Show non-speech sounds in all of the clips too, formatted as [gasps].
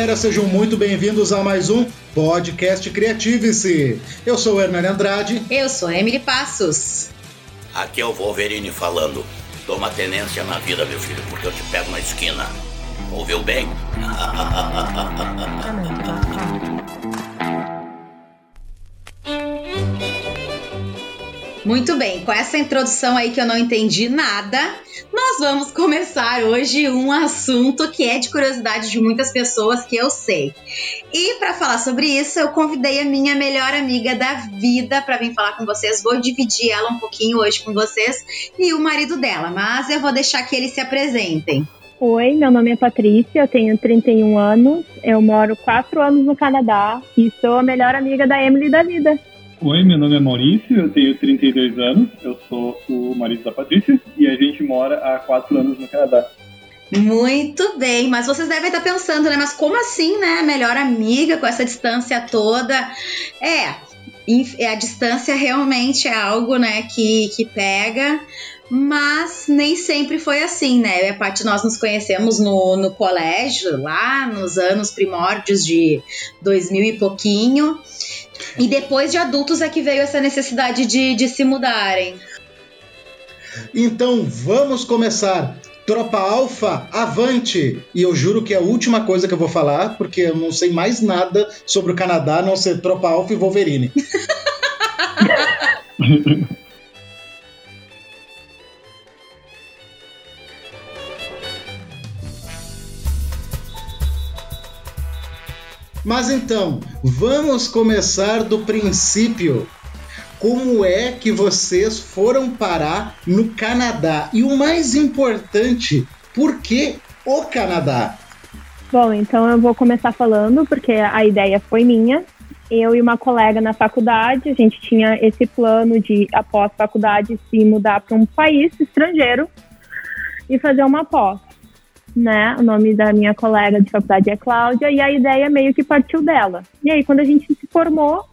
galera, sejam muito bem-vindos a mais um podcast Criative-se. Eu sou o Hernani Andrade. Eu sou a Emily Passos. Aqui é o Wolverine falando. Toma tenência na vida, meu filho, porque eu te pego na esquina. Ouviu bem? [laughs] Muito bem, com essa introdução aí que eu não entendi nada, nós vamos começar hoje um assunto que é de curiosidade de muitas pessoas que eu sei. E para falar sobre isso, eu convidei a minha melhor amiga da vida para vir falar com vocês. Vou dividir ela um pouquinho hoje com vocês e o marido dela, mas eu vou deixar que eles se apresentem. Oi, meu nome é Patrícia, eu tenho 31 anos, eu moro 4 anos no Canadá e sou a melhor amiga da Emily da vida. Oi, meu nome é Maurício, eu tenho 32 anos, eu sou o marido da Patrícia e a gente mora há 4 anos no Canadá. Muito bem, mas vocês devem estar pensando, né? Mas como assim, né? Melhor amiga com essa distância toda? É, a distância realmente é algo, né, que, que pega, mas nem sempre foi assim, né? A parte nós nos conhecemos no, no colégio, lá nos anos primórdios de 2000 e pouquinho. E depois de adultos é que veio essa necessidade de, de se mudarem. Então vamos começar. Tropa Alfa, avante! E eu juro que é a última coisa que eu vou falar, porque eu não sei mais nada sobre o Canadá, a não ser Tropa Alfa e Wolverine. [laughs] Mas então, vamos começar do princípio. Como é que vocês foram parar no Canadá? E o mais importante, por que o Canadá? Bom, então eu vou começar falando, porque a ideia foi minha. Eu e uma colega na faculdade, a gente tinha esse plano de, após faculdade, se mudar para um país estrangeiro e fazer uma pós né? O nome da minha colega de faculdade é Cláudia, e a ideia meio que partiu dela. E aí, quando a gente se formou,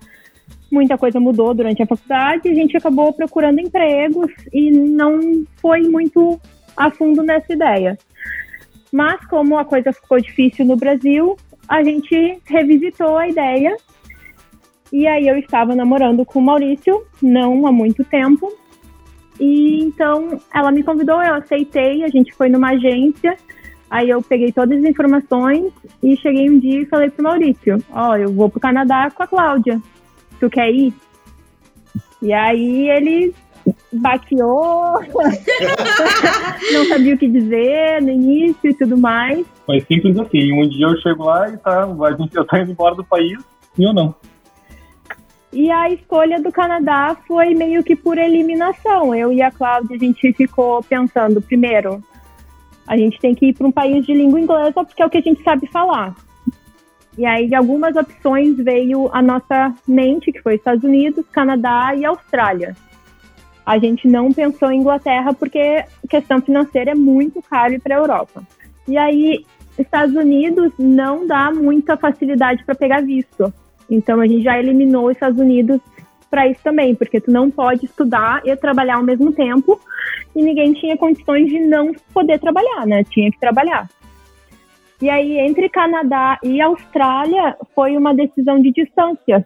muita coisa mudou durante a faculdade, a gente acabou procurando empregos e não foi muito a fundo nessa ideia. Mas, como a coisa ficou difícil no Brasil, a gente revisitou a ideia. E aí, eu estava namorando com o Maurício, não há muito tempo. E então ela me convidou, eu aceitei, a gente foi numa agência Aí eu peguei todas as informações e cheguei um dia e falei pro Maurício, ó, oh, eu vou pro Canadá com a Cláudia. Tu quer ir? E aí ele baqueou, [laughs] não sabia o que dizer no início e tudo mais. Mas simples assim, um dia eu chego lá e tá, a gente, eu tô indo embora do país e eu não. E a escolha do Canadá foi meio que por eliminação. Eu e a Cláudia, a gente ficou pensando, primeiro, a gente tem que ir para um país de língua inglesa porque é o que a gente sabe falar. E aí, de algumas opções veio a nossa mente, que foi Estados Unidos, Canadá e Austrália. A gente não pensou em Inglaterra porque a questão financeira é muito cara para a Europa. E aí, Estados Unidos não dá muita facilidade para pegar visto. Então, a gente já eliminou os Estados Unidos para isso também, porque tu não pode estudar e trabalhar ao mesmo tempo e ninguém tinha condições de não poder trabalhar, né? Tinha que trabalhar. E aí, entre Canadá e Austrália, foi uma decisão de distância,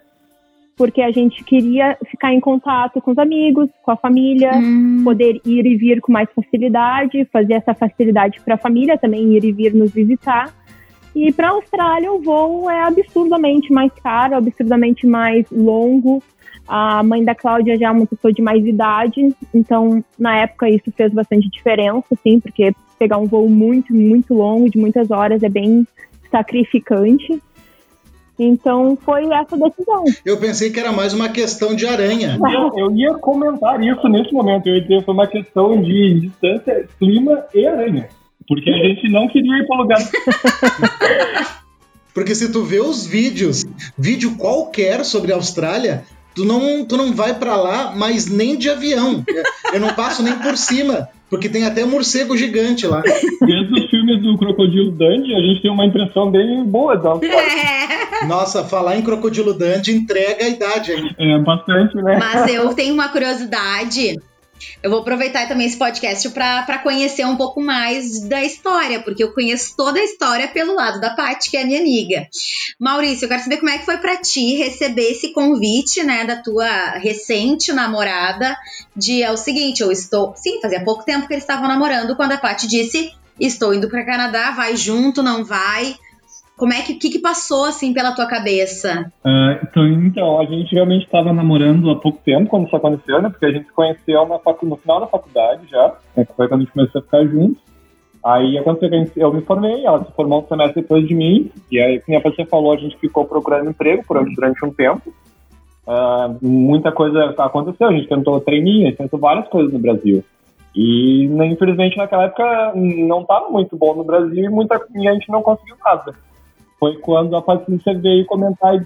porque a gente queria ficar em contato com os amigos, com a família, hum. poder ir e vir com mais facilidade, fazer essa facilidade para a família também ir e vir nos visitar. E para a Austrália, o voo é absurdamente mais caro, absurdamente mais longo. A mãe da Cláudia já é uma pessoa de mais idade, então na época isso fez bastante diferença, assim, porque pegar um voo muito, muito longo, de muitas horas, é bem sacrificante. Então foi essa decisão. Eu pensei que era mais uma questão de aranha. [laughs] Eu, eu ia comentar isso nesse momento. Eu ia dizer foi uma questão de distância, clima e aranha. Porque a gente não queria ir para lugar. [laughs] Porque se tu vê os vídeos, vídeo qualquer sobre a Austrália, tu não, tu não vai para lá, mas nem de avião. Eu não passo nem por cima, porque tem até morcego gigante lá. Desde os filmes do Crocodilo Dundee, a gente tem uma impressão bem boa da Nossa, falar em Crocodilo Dundee entrega a idade aí. É, bastante, né? Mas eu tenho uma curiosidade Eu vou aproveitar também esse podcast para conhecer um pouco mais da história, porque eu conheço toda a história pelo lado da Paty, que é minha amiga. Maurício, eu quero saber como é que foi para ti receber esse convite, né, da tua recente namorada, de é o seguinte, eu estou, sim, fazia pouco tempo que eles estavam namorando quando a Paty disse, estou indo para Canadá, vai junto, não vai? Como é que, que, que passou assim pela tua cabeça? Uh, então, então, a gente realmente estava namorando há pouco tempo quando isso aconteceu, né? Porque a gente se conheceu na facu no final da faculdade já, né? foi quando a gente começou a ficar juntos. Aí aconteceu que eu me formei, ela se formou um semestre depois de mim, e aí, como a falou, a gente ficou procurando emprego durante um tempo. Uh, muita coisa aconteceu, a gente tentou treininho, a gente tentou várias coisas no Brasil. E, né, infelizmente, naquela época não estava muito bom no Brasil e, muita, e a gente não conseguiu nada foi quando a Patrícia veio comentar.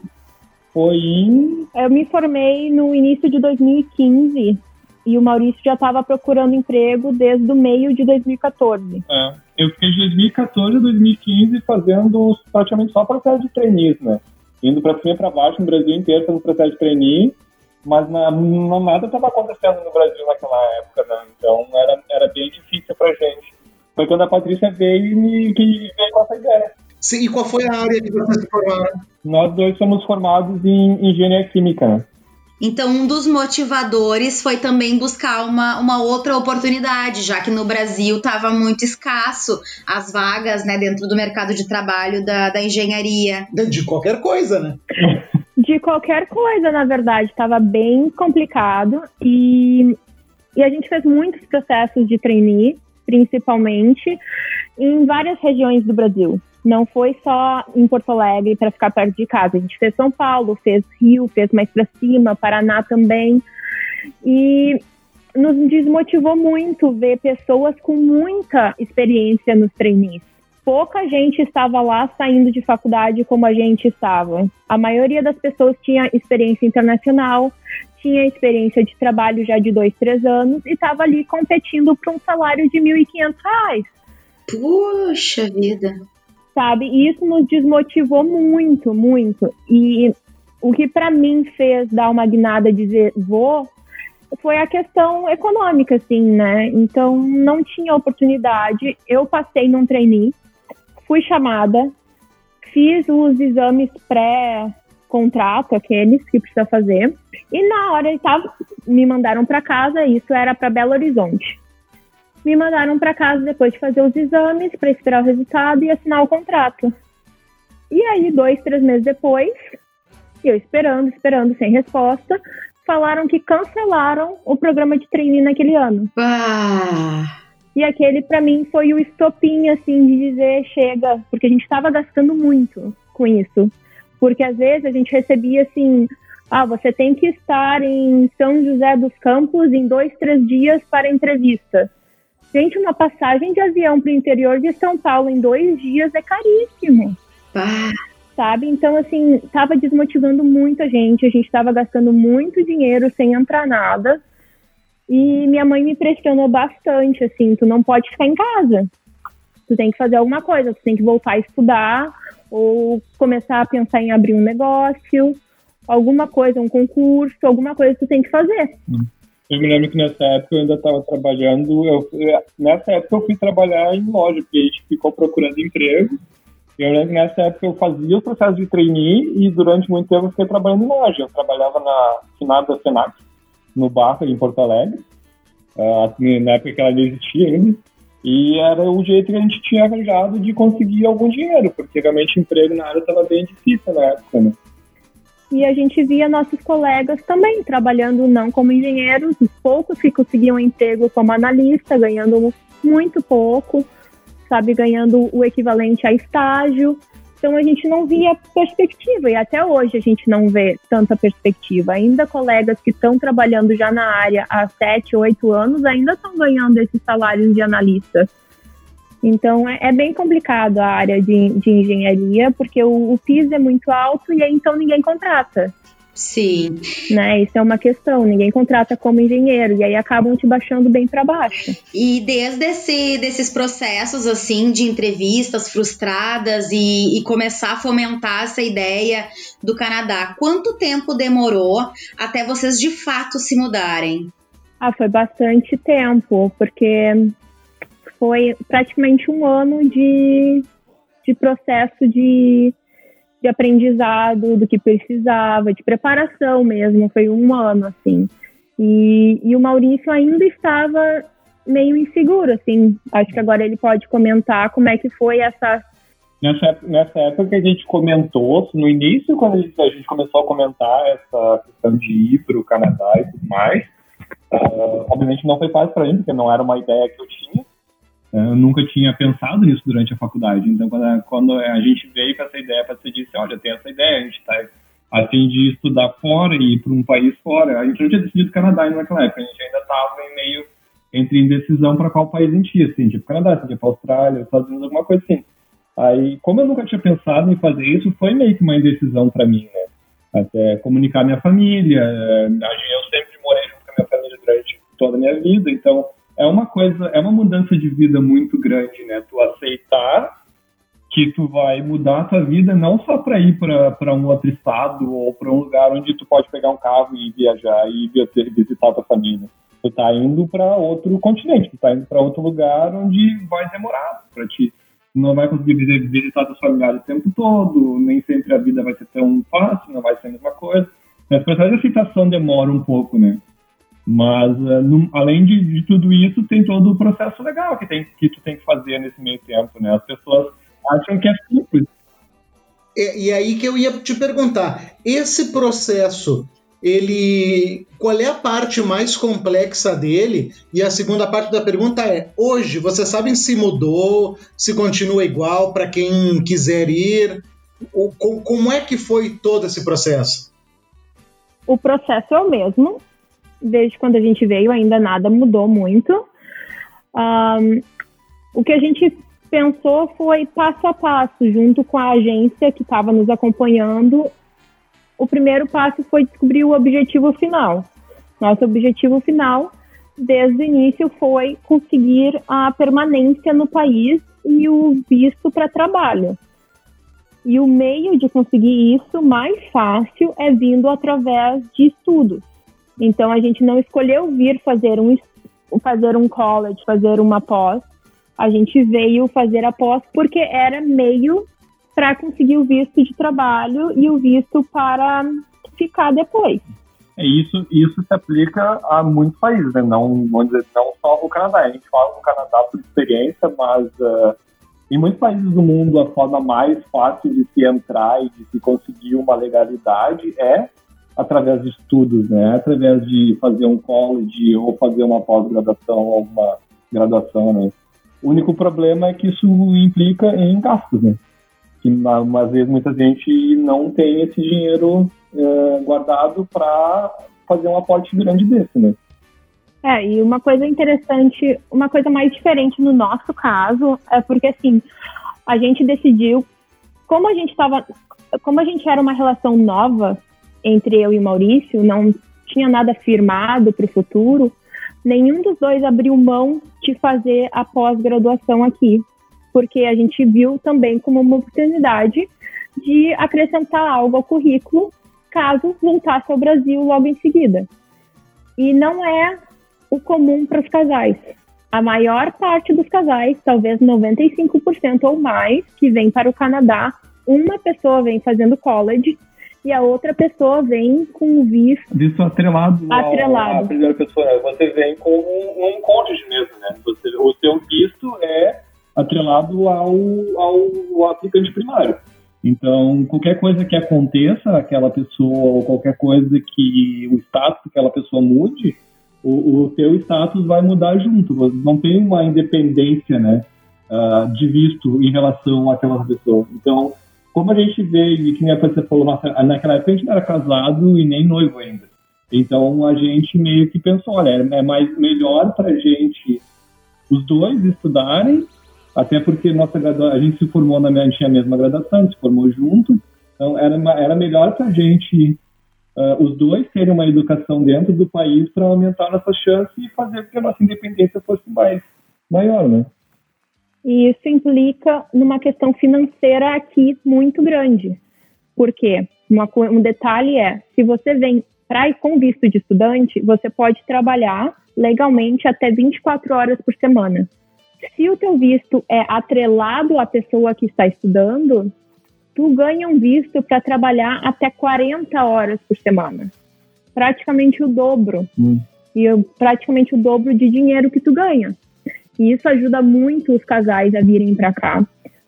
Foi em. Eu me formei no início de 2015 e o Maurício já estava procurando emprego desde o meio de 2014. É, eu fiquei de 2014 a 2015 fazendo praticamente só processo de trainees, né? Indo para cima e para baixo no Brasil inteiro fazendo processo de trainee, mas na, não, nada estava acontecendo no Brasil naquela época, né? Então era, era bem difícil para gente. Foi quando a Patrícia veio e me, que veio com essa ideia. Sim, e qual foi a área que vocês se formaram? Nós dois somos formados em engenharia química. Então, um dos motivadores foi também buscar uma, uma outra oportunidade, já que no Brasil estava muito escasso as vagas né, dentro do mercado de trabalho da, da engenharia. De qualquer coisa, né? De qualquer coisa, na verdade, estava bem complicado e, e a gente fez muitos processos de trainee, principalmente, em várias regiões do Brasil não foi só em Porto Alegre para ficar perto de casa. A gente fez São Paulo, fez Rio, fez mais para cima, Paraná também. E nos desmotivou muito ver pessoas com muita experiência nos trainees. Pouca gente estava lá saindo de faculdade como a gente estava. A maioria das pessoas tinha experiência internacional, tinha experiência de trabalho já de dois, três anos e estava ali competindo para um salário de R$ 1.500. Puxa vida! Sabe? E isso nos desmotivou muito, muito. E o que para mim fez dar uma guinada dizer vou foi a questão econômica, assim, né? Então não tinha oportunidade. Eu passei num trainee, fui chamada, fiz os exames pré-contrato, aqueles que precisa fazer, e na hora tava, me mandaram para casa. Isso era para Belo Horizonte me mandaram para casa depois de fazer os exames para esperar o resultado e assinar o contrato. E aí, dois, três meses depois, eu esperando, esperando, sem resposta, falaram que cancelaram o programa de trainee naquele ano. Ah. E aquele, para mim, foi o estopim, assim, de dizer chega, porque a gente estava gastando muito com isso. Porque às vezes a gente recebia assim: ah, você tem que estar em São José dos Campos em dois, três dias para entrevista. Gente, uma passagem de avião para o interior de São Paulo em dois dias é caríssimo. Ah. Sabe? Então, assim, estava desmotivando muita gente. A gente estava gastando muito dinheiro sem entrar nada. E minha mãe me pressionou bastante, assim, tu não pode ficar em casa. Tu tem que fazer alguma coisa, tu tem que voltar a estudar ou começar a pensar em abrir um negócio, alguma coisa, um concurso, alguma coisa tu tem que fazer. Hum. Eu me lembro que nessa época eu ainda estava trabalhando. Eu, nessa época eu fui trabalhar em loja, porque a gente ficou procurando emprego. Eu lembro que nessa época eu fazia o processo de trainee e durante muito tempo eu fiquei trabalhando em loja. Eu trabalhava na finada da Senac, no Barra, em Porto Alegre. Uh, na época que ela não existia ainda. E era o jeito que a gente tinha arranjado de conseguir algum dinheiro, porque realmente emprego na área estava bem difícil na época, né? E a gente via nossos colegas também trabalhando não como engenheiros, os poucos que conseguiam emprego como analista, ganhando muito pouco, sabe, ganhando o equivalente a estágio. Então a gente não via perspectiva e até hoje a gente não vê tanta perspectiva. Ainda colegas que estão trabalhando já na área há sete, oito anos ainda estão ganhando esses salários de analista. Então é, é, bem complicado a área de, de engenharia, porque o, o PIS é muito alto e aí então ninguém contrata. Sim. Né? Isso é uma questão, ninguém contrata como engenheiro e aí acabam te baixando bem para baixo. E desde esse, desses processos assim de entrevistas frustradas e, e, começar a fomentar essa ideia do Canadá, quanto tempo demorou até vocês de fato se mudarem? Ah, foi bastante tempo, porque foi praticamente um ano de, de processo de, de aprendizado do que precisava, de preparação mesmo, foi um ano, assim. E, e o Maurício ainda estava meio inseguro, assim. Acho que agora ele pode comentar como é que foi essa. Nessa, nessa época que a gente comentou, no início, quando a gente, a gente começou a comentar essa questão de ir para o Canadá e tudo mais, uh, obviamente não foi fácil para mim, porque não era uma ideia que eu tinha. Eu nunca tinha pensado nisso durante a faculdade. Então, quando a, quando a gente veio com essa ideia, você disse: Olha, tem essa ideia, a gente está a fim de estudar fora e ir para um país fora. A gente não tinha decidido Canadá naquela época, a gente ainda estava em meio entre indecisão para qual país a gente ia, assim, tipo Canadá, assim, tipo Austrália, Estados Unidos, alguma coisa assim. Aí, como eu nunca tinha pensado em fazer isso, foi meio que uma indecisão para mim, né? Até comunicar minha família, eu sempre morei junto com a minha família durante toda a minha vida, então é uma coisa, é uma mudança de vida muito grande, né? Tu aceitar que tu vai mudar a tua vida não só para ir para um outro estado ou para um lugar onde tu pode pegar um carro e viajar e visitar tua família. Tu tá indo para outro continente, tu tá indo para outro lugar onde vai demorar para ti. Tu não vai conseguir visitar teus familiares o tempo todo, nem sempre a vida vai ser tão fácil, não vai ser a mesma coisa. Mas o processo de aceitação demora um pouco, né? Mas, uh, no, além de, de, tudo isso, tem todo o processo legal que, tem, que tu tem que fazer nesse meio tempo, né? As pessoas acham que é simples. E, e aí que eu ia te perguntar, esse processo, ele, qual é a parte mais complexa dele? E a segunda parte da pergunta é: hoje, vocês sabem se mudou, se continua igual para quem quiser ir? O, como é que foi todo esse processo? O processo é o mesmo, desde quando a gente veio, ainda nada mudou muito. Um, o que a gente pensou foi passo a passo, junto com a agência que estava nos acompanhando. O primeiro passo foi descobrir o objetivo final. Nosso objetivo final, desde o início, foi conseguir a permanência no país e o visto para trabalho. E o meio de conseguir isso mais fácil é vindo através de estudos. Então a gente não escolheu vir fazer um fazer um college, fazer uma pós. A gente veio fazer a pós porque era meio para conseguir o visto de trabalho e o visto para ficar depois. É isso, isso se aplica a muitos países, né? Não, vamos dizer, não só o Canadá. A gente fala no Canadá por experiência, mas uh, em muitos países do mundo a forma mais fácil de se entrar e de se conseguir uma legalidade é através de estudos, né? Através de fazer um college ou fazer uma pós-graduação ou uma graduação, né? O único problema é que isso implica em gastos, né? Que às vezes muita gente não tem esse dinheiro é, guardado para fazer um aporte grande desse, né? É, e uma coisa interessante, uma coisa mais diferente no nosso caso é porque assim, a gente decidiu, como a gente estava, como a gente era uma relação nova, entre eu e Maurício, não tinha nada firmado para o futuro, nenhum dos dois abriu mão de fazer a pós-graduação aqui, porque a gente viu também como uma oportunidade de acrescentar algo ao currículo caso voltasse ao Brasil logo em seguida. E não é o comum para os casais. A maior parte dos casais, talvez 95% ou mais, que vem para o Canadá, uma pessoa vem fazendo college e a outra pessoa vem com o visto. Visto atrelado, atrelado. Ao, primeira pessoa. Você vem com um, um cônjuge mesmo, né? Você, o seu visto é atrelado ao, ao, ao aplicante primário. Então, qualquer coisa que aconteça, aquela pessoa, ou qualquer coisa que o status daquela pessoa mude, o, o teu status vai mudar junto. Você não tem uma independência, né, uh, de visto em relação àquela pessoa. Então, como a gente veio, e que nem você falou, naquela época a gente não era casado e nem noivo ainda. Então a gente meio que pensou, olha, é mais melhor para gente os dois estudarem, até porque nossa a gente se formou na minha, tinha a mesma graduação, a gente se formou junto, então era, era melhor para gente uh, os dois terem uma educação dentro do país para aumentar nossa chance e fazer com que a nossa independência fosse mais maior, né? E isso implica numa questão financeira aqui muito grande. Por quê? Uma, um detalhe é, se você vem para ir com visto de estudante, você pode trabalhar legalmente até 24 horas por semana. Se o teu visto é atrelado à pessoa que está estudando, tu ganha um visto para trabalhar até 40 horas por semana. Praticamente o dobro. Hum. E praticamente o dobro de dinheiro que tu ganha. E isso ajuda muito os casais a virem para cá.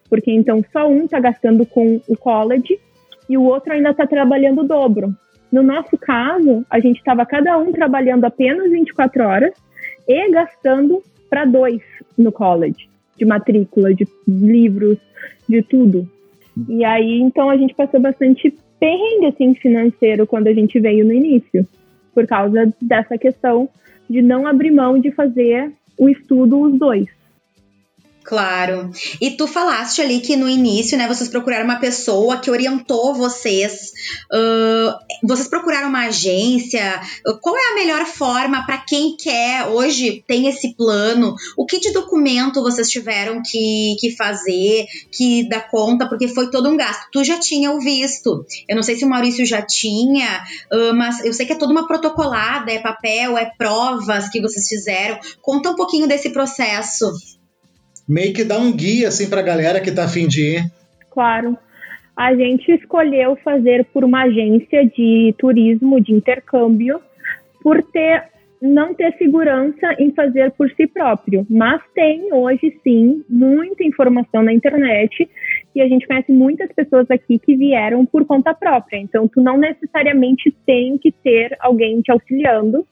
Porque então só um está gastando com o college e o outro ainda está trabalhando o dobro. No nosso caso, a gente estava cada um trabalhando apenas 24 horas e gastando para dois no college, de matrícula, de livros, de tudo. E aí, então, a gente passou bastante perrengue assim, financeiro quando a gente veio no início, por causa dessa questão de não abrir mão de fazer o estudo os dois. Claro. E tu falaste ali que no início, né, vocês procuraram uma pessoa que orientou vocês. Uh, vocês procuraram uma agência. Qual é a melhor forma para quem quer hoje tem esse plano? O que de documento vocês tiveram que, que fazer, que dá conta, porque foi todo um gasto. Tu já tinha o visto. Eu não sei se o Maurício já tinha, uh, mas eu sei que é toda uma protocolada, é papel, é provas que vocês fizeram. Conta um pouquinho desse processo meio que dá um guia assim para a galera que está afim de ir. Claro. A gente escolheu fazer por uma agência de turismo, de intercâmbio, por ter não ter segurança em fazer por si próprio, mas tem hoje sim muita informação na internet e a gente conhece muitas pessoas aqui que vieram por conta própria. Então tu não necessariamente tem que ter alguém te auxiliando,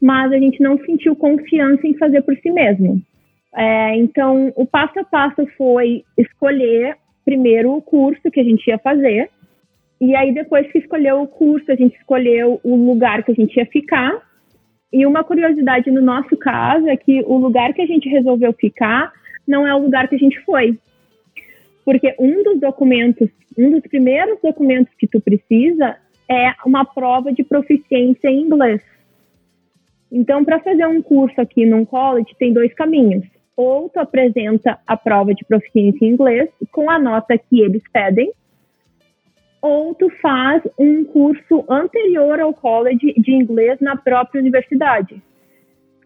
mas a gente não sentiu confiança em fazer por si mesmo. É, então, o passo a passo foi escolher primeiro o curso que a gente ia fazer, e aí depois que escolheu o curso, a gente escolheu o lugar que a gente ia ficar. E uma curiosidade no nosso caso é que o lugar que a gente resolveu ficar não é o lugar que a gente foi. Porque um dos documentos, um dos primeiros documentos que tu precisa é uma prova de proficiência em inglês. Então, para fazer um curso aqui num college, tem dois caminhos ou tu apresenta a prova de proficiência em inglês com a nota que eles pedem, ou tu faz um curso anterior ao college de inglês na própria universidade.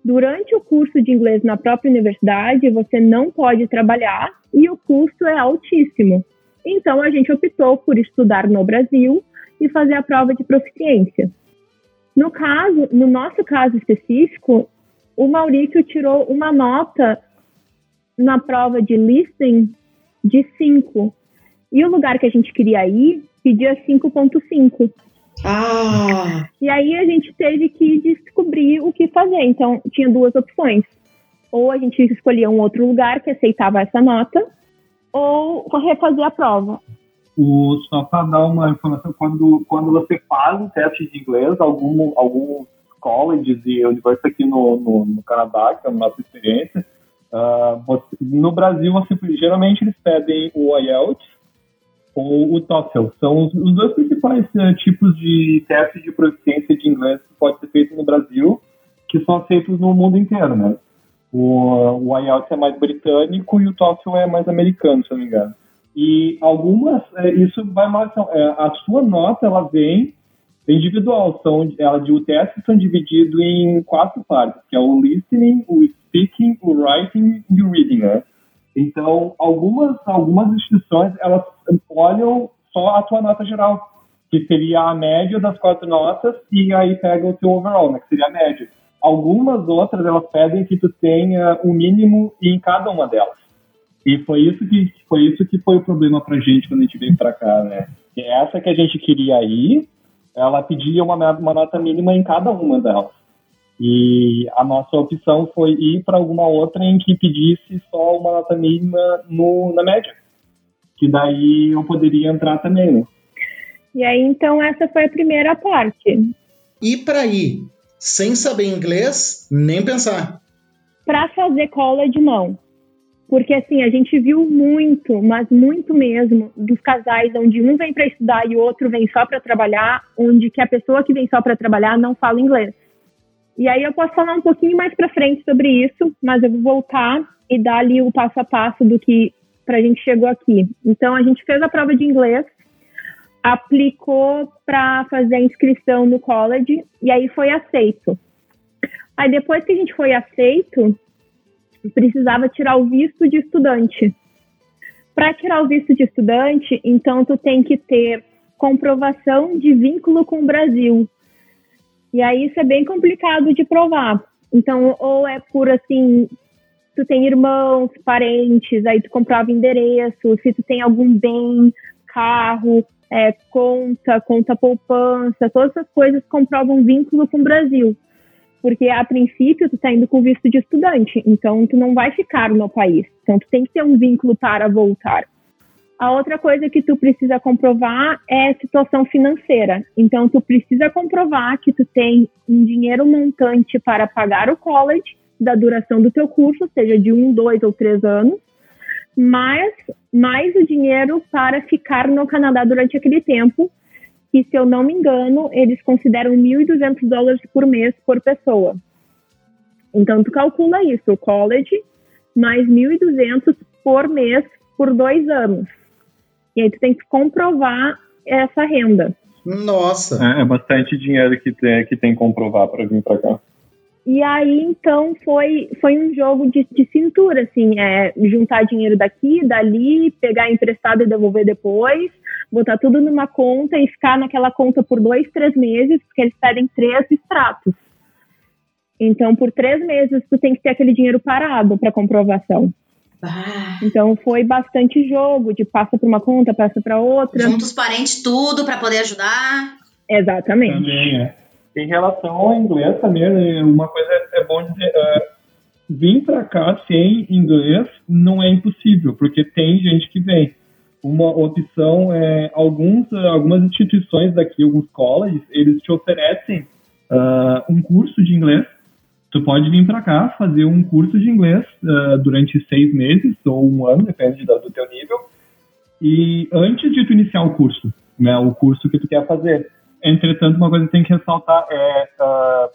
Durante o curso de inglês na própria universidade, você não pode trabalhar e o custo é altíssimo. Então a gente optou por estudar no Brasil e fazer a prova de proficiência. No caso, no nosso caso específico, o Maurício tirou uma nota na prova de listening de 5. E o lugar que a gente queria ir pedia 5.5. Ah! E aí a gente teve que descobrir o que fazer. Então, tinha duas opções. Ou a gente escolhia um outro lugar que aceitava essa nota, ou refazer a prova. O, só para dar uma informação, quando, quando você faz um teste de inglês, algum, alguns colleges e universidades aqui no, no, no Canadá, que é a nossa experiência, Uh, no Brasil, geralmente eles pedem o IELTS ou o TOEFL. São os, os dois principais uh, tipos de teste de proficiência de inglês que pode ser feito no Brasil, que são aceitos no mundo inteiro, né? O, o IELTS é mais britânico e o TOEFL é mais americano, se não me engano. E algumas, é, isso vai mais, é, a sua nota, ela vem individual, são, ela, o teste são divididos em quatro partes, que é o listening, o speaking, o writing e o reading, né? Então, algumas, algumas instituições, elas olham só a tua nota geral, que seria a média das quatro notas, e aí pega o teu overall, né, que seria a média. Algumas outras, elas pedem que tu tenha o um mínimo em cada uma delas. E foi isso que foi isso que foi o problema pra gente quando a gente veio pra cá, né? Que essa que a gente queria ir, ela pedia uma, uma nota mínima em cada uma delas. E a nossa opção foi ir para alguma outra em que pedisse só uma nota mínima no, na média. Que daí eu poderia entrar também, né? E aí, então, essa foi a primeira parte. E para ir sem saber inglês, nem pensar. Para fazer cola de mão. Porque, assim, a gente viu muito, mas muito mesmo, dos casais onde um vem para estudar e o outro vem só para trabalhar, onde que a pessoa que vem só para trabalhar não fala inglês. E aí eu posso falar um pouquinho mais para frente sobre isso, mas eu vou voltar e dar ali o passo a passo do que para a gente chegou aqui. Então a gente fez a prova de inglês. aplicou para fazer a inscrição no college e aí foi aceito. Aí depois que a gente foi aceito, precisava tirar o visto de estudante. Para tirar o visto de estudante, então tu tem que ter comprovação de vínculo com o Brasil. E aí isso é bem complicado de provar. Então, ou é por assim, tu tem irmãos, parentes, aí tu comprova endereço, se tu tem algum bem, carro, é, conta, conta poupança, todas essas coisas comprovam vínculo com o Brasil. Porque a princípio tu tá indo com visto de estudante, então tu não vai ficar no país. Então tu tem que ter um vínculo para voltar. A outra coisa que tu precisa comprovar é situação financeira. Então tu precisa comprovar que tu tem um dinheiro montante para pagar o college da duração do teu curso, seja de um, dois ou três anos, mais, mais o dinheiro para ficar no Canadá durante aquele tempo, que, se eu não me engano, eles consideram 1.200 dólares por mês por pessoa. Então, tu calcula isso, o college, mais 1.200 por mês por dois anos. E aí tu tem que comprovar essa renda. Nossa! É, é bastante dinheiro que tem que tem que comprovar para vir para cá. E aí, então, foi, foi um jogo de, de cintura, assim, é, juntar dinheiro daqui, dali, pegar emprestado e devolver depois, botar tudo numa conta e ficar naquela conta por dois, três meses, porque eles pedem três extratos. Então, por três meses, tu tem que ter aquele dinheiro parado para comprovação. Ah, Então, foi bastante jogo, de passa para uma conta, passa para outra. junta os parentes tudo para poder ajudar. Exatamente. Também, é. Em relação ao inglês também, né, uma coisa é bom dizer, é, vir para cá sem inglês não é impossível, porque tem gente que vem. Uma opção é alguns, algumas instituições daqui, alguns colleges, eles te oferecem ah, um curso de inglês. Tu pode vir para cá fazer um curso de inglês ah, durante seis meses ou um ano, depende do, do teu nível. E antes de tu iniciar o curso, né, o curso que tu quer fazer, Entretanto, uma coisa que tem que ressaltar é uh,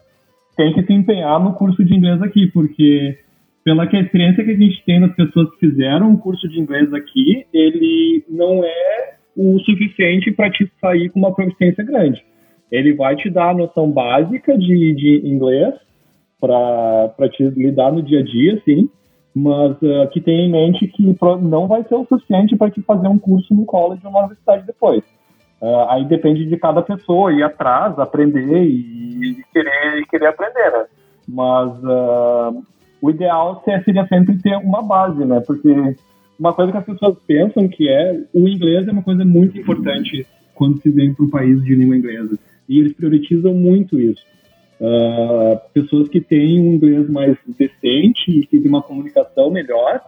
tem que se empenhar no curso de inglês aqui, porque pela que experiência que a gente tem das pessoas que fizeram o curso de inglês aqui, ele não é o suficiente para te sair com uma proficiência grande. Ele vai te dar a noção básica de, de inglês para te lidar no dia a dia, sim, mas uh, que tenha em mente que não vai ser o suficiente para te fazer um curso no college ou na universidade depois. Uh, aí depende de cada pessoa ir atrás, aprender e, e querer, e querer aprender, né? Mas uh, o ideal seria sempre ter uma base, né? Porque uma coisa que as pessoas pensam que é o inglês é uma coisa muito importante quando se vem para um país de língua inglesa. E eles priorizam muito isso. Uh, pessoas que têm um inglês mais decente e que têm uma comunicação melhor,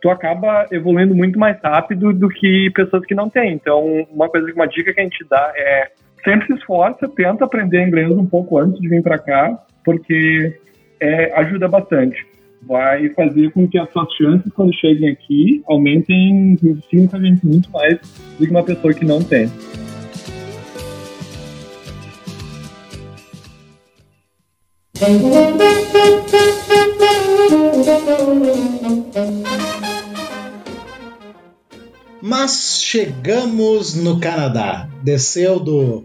tu acaba evoluindo muito mais rápido do que pessoas que não têm. Então, uma coisa, uma dica que a gente dá é sempre se esforça, tenta aprender inglês um pouco antes de vir para cá, porque é, ajuda bastante. Vai fazer com que as suas chances quando cheguem aqui aumentem significativamente muito mais do que uma pessoa que não tem. Mas chegamos no Canadá. Desceu do,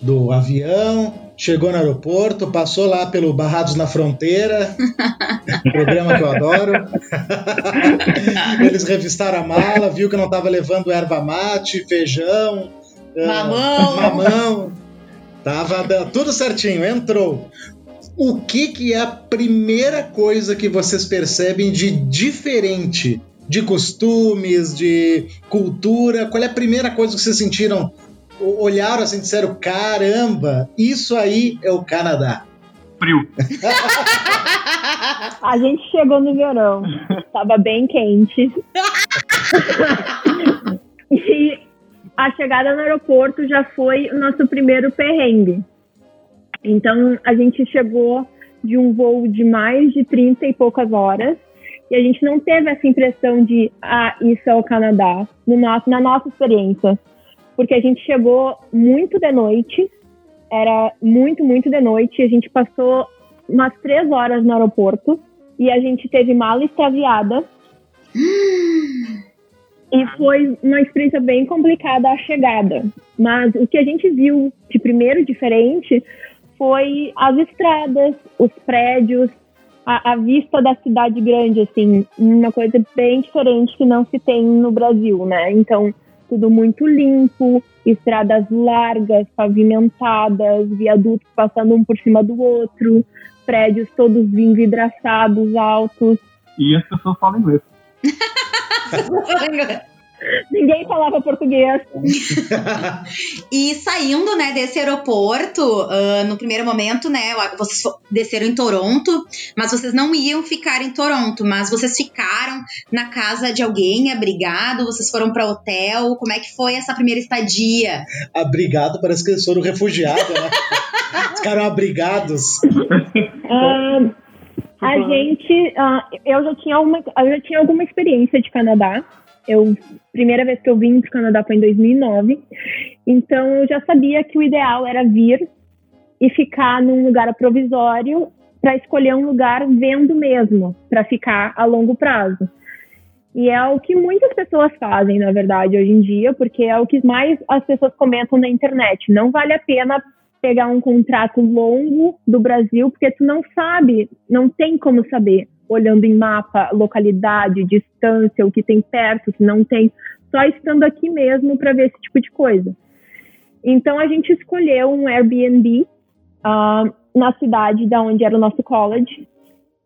do avião, chegou no aeroporto, passou lá pelo Barrados na Fronteira, [laughs] programa que eu adoro. [laughs] Eles revistaram a mala, viu que não estava levando erva mate, feijão, Mamão. mamão. Tava tudo certinho, entrou. O que, que é a primeira coisa que vocês percebem de diferente de costumes, de cultura? Qual é a primeira coisa que vocês sentiram? Olharam assim e disseram: caramba, isso aí é o Canadá. Frio. [laughs] A gente chegou no verão, tava bem quente. [laughs] e a chegada no aeroporto já foi o nosso primeiro perrengue. Então a gente chegou de um voo de mais de 30 e poucas horas e a gente não teve essa impressão de ah, isso é o Canadá no nosso, na nossa experiência. Porque a gente chegou muito de noite, era muito, muito de noite, e a gente passou umas três horas no aeroporto e a gente teve mala extraviada. [gasps] E foi uma experiência bem complicada a chegada. Mas o que a gente viu de primeiro diferente foi as estradas, os prédios, a, a, vista da cidade grande, assim, uma coisa bem diferente que não se tem no Brasil, né? Então, tudo muito limpo, estradas largas, pavimentadas, viadutos passando um por cima do outro, prédios todos envidraçados, altos. E as pessoas falam inglês. [laughs] [laughs] Ninguém falava português. [laughs] e saindo, né, desse aeroporto, uh, no primeiro momento, né, vocês desceram em Toronto, mas vocês não iam ficar em Toronto, mas vocês ficaram na casa de alguém, abrigado, vocês foram para hotel, como é que foi essa primeira estadia? Abrigado, parece que eles foram refugiados, né? [laughs] Ficaram abrigados. Uh, a gente, uh, eu já tinha uma, eu já tinha alguma experiência de Canadá. Eu primeira vez que eu vim para o Canadá foi em 2009. Então eu já sabia que o ideal era vir e ficar num lugar provisório para escolher um lugar vendo mesmo, para ficar a longo prazo. E é o que muitas pessoas fazem, na verdade, hoje em dia, porque é o que mais as pessoas comentam na internet. Não vale a pena pegar um contrato longo do Brasil, porque tu não sabe, não tem como saber, olhando em mapa, localidade, distância, o que tem perto, o que não tem, só estando aqui mesmo para ver esse tipo de coisa. Então a gente escolheu um Airbnb uh, na cidade da onde era o nosso college.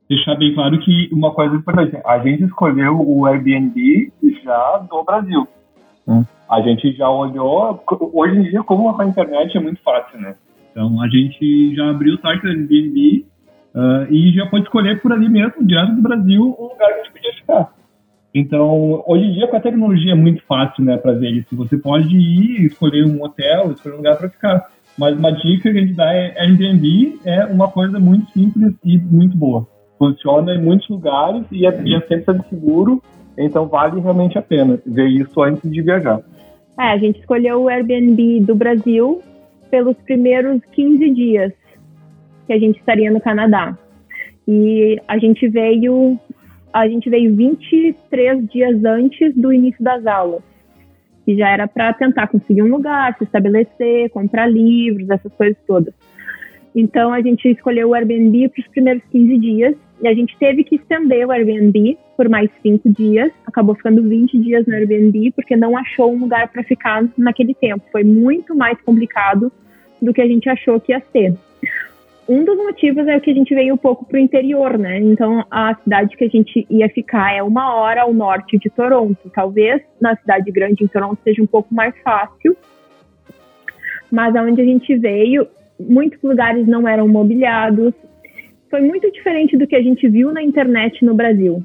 Deixar bem claro que uma coisa importante, a gente escolheu o Airbnb já do Brasil. Hum. A gente já olhou, hoje em dia, como a internet é muito fácil, né? Então a gente já abriu o site do Airbnb uh, e já pode escolher por ali mesmo, direto do Brasil, o lugar gente podia ficar. Então, hoje em dia, com a tecnologia é muito fácil, né, ver isso. Você pode ir, escolher um hotel, escolher um lugar para ficar. Mas uma dica que a gente dá é Airbnb é uma coisa muito simples e muito boa. Funciona em muitos lugares e é, e é sempre seguro, então vale realmente a pena ver isso antes de viajar. É, a gente escolheu o Airbnb do Brasil pelos primeiros 15 dias que a gente estaria no Canadá. E a gente veio a gente veio 23 dias antes do início das aulas. E já era para tentar conseguir um lugar, se estabelecer, comprar livros, essas coisas todas. Então a gente escolheu o Airbnb para os primeiros 15 dias e a gente teve que estender o Airbnb por mais 5 dias. Acabou ficando 20 dias no Airbnb porque não achou um lugar para ficar naquele tempo. Foi muito mais complicado do que a gente achou que ia ser. Um dos motivos é que a gente veio um pouco para o interior, né? Então a cidade que a gente ia ficar é uma hora ao norte de Toronto. Talvez na cidade grande em Toronto seja um pouco mais fácil, mas aonde a gente veio, muitos lugares não eram mobiliados. Foi muito diferente do que a gente viu na internet no Brasil.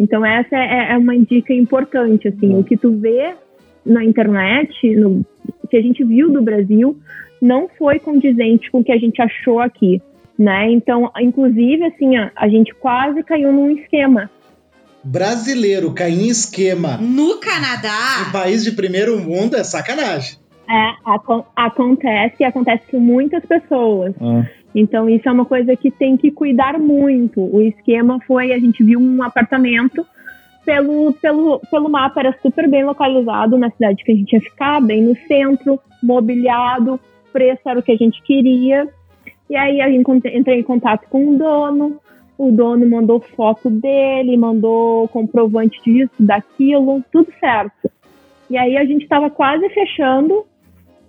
Então essa é, é uma dica importante, assim, o que tu vê na internet, no, que a gente viu do Brasil, não foi condizente com o que a gente achou aqui, né? Então, inclusive, assim, a, a gente quase caiu num esquema. Brasileiro cair em esquema. No Canadá. País de primeiro mundo é sacanagem. É, acontece e acontece com muitas pessoas. Ah. Então, isso é uma coisa que tem que cuidar muito. O esquema foi: a gente viu um apartamento pelo, pelo, pelo mapa, era super bem localizado na cidade que a gente ia ficar, bem no centro, mobiliado, preço era o que a gente queria. E aí a gente entrei em contato com o dono, o dono mandou foto dele, mandou comprovante disso, daquilo, tudo certo. E aí a gente estava quase fechando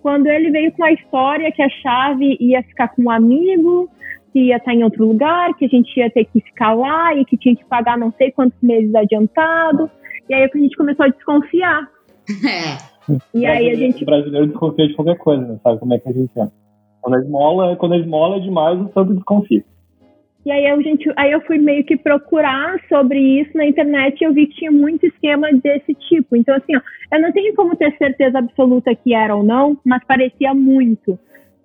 quando ele veio com a história que a chave ia ficar com um amigo, ia estar em outro lugar, que a gente ia ter que ficar lá e que tinha que pagar não sei quantos meses adiantado. E aí a gente começou a desconfiar. [laughs] É. E aí a gente. O brasileiro desconfia de qualquer coisa, né? Sabe como é que a gente é? Quando a esmola, quando a esmola é demais, o santo desconfia. E aí, a gente, aí eu fui meio que procurar sobre isso na internet e eu vi que tinha muito esquema desse tipo. Então, assim, ó, eu não tenho como ter certeza absoluta que era ou não, mas parecia muito.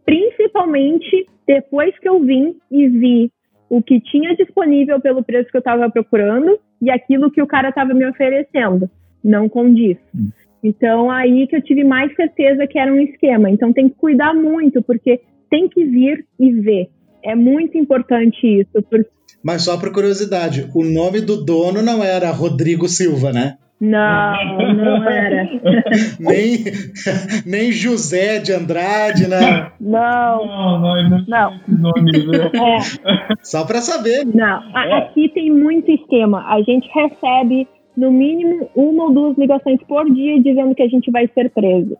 Principalmente depois que eu vim e vi o que tinha disponível pelo preço que eu estava procurando e aquilo que o cara estava me oferecendo. Não condiz. Hum. Então, aí que eu tive mais certeza que era um esquema. Então, tem que cuidar muito, porque tem que vir e ver. É muito importante isso. Porque... Mas só por curiosidade, o nome do dono não era Rodrigo Silva, né? Não, não [laughs] era. nem, nem José de Andrade, né? Não. Não, não, ele não, não. Esse nome? [laughs] É. Só para saber. Não, aqui tem muito esquema. A gente recebe no mínimo uma ou duas ligações por dia dizendo que a gente vai ser preso.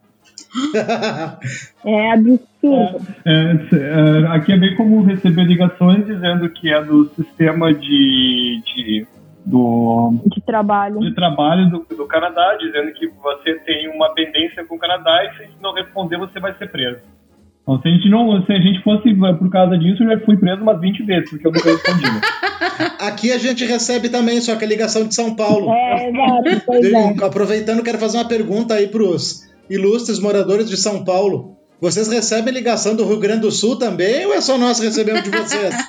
É absurdo. É, é, é, aqui é bem comum receber ligações dizendo que é do sistema de, de do de trabalho de trabalho do, do Canadá, dizendo que você tem uma pendência com o Canadá e se a gente não responder você vai ser preso. Então, se a gente não, se a gente fosse por causa disso, eu já fui preso umas 20 vezes, porque eu nunca respondi. [laughs] Aqui a gente recebe também, só que a ligação de São Paulo. É, exato. Pois é. Aproveitando, quero fazer uma pergunta aí para os ilustres moradores de São Paulo. Vocês recebem ligação do Rio Grande do Sul também ou é só nós recebemos de vocês? [laughs]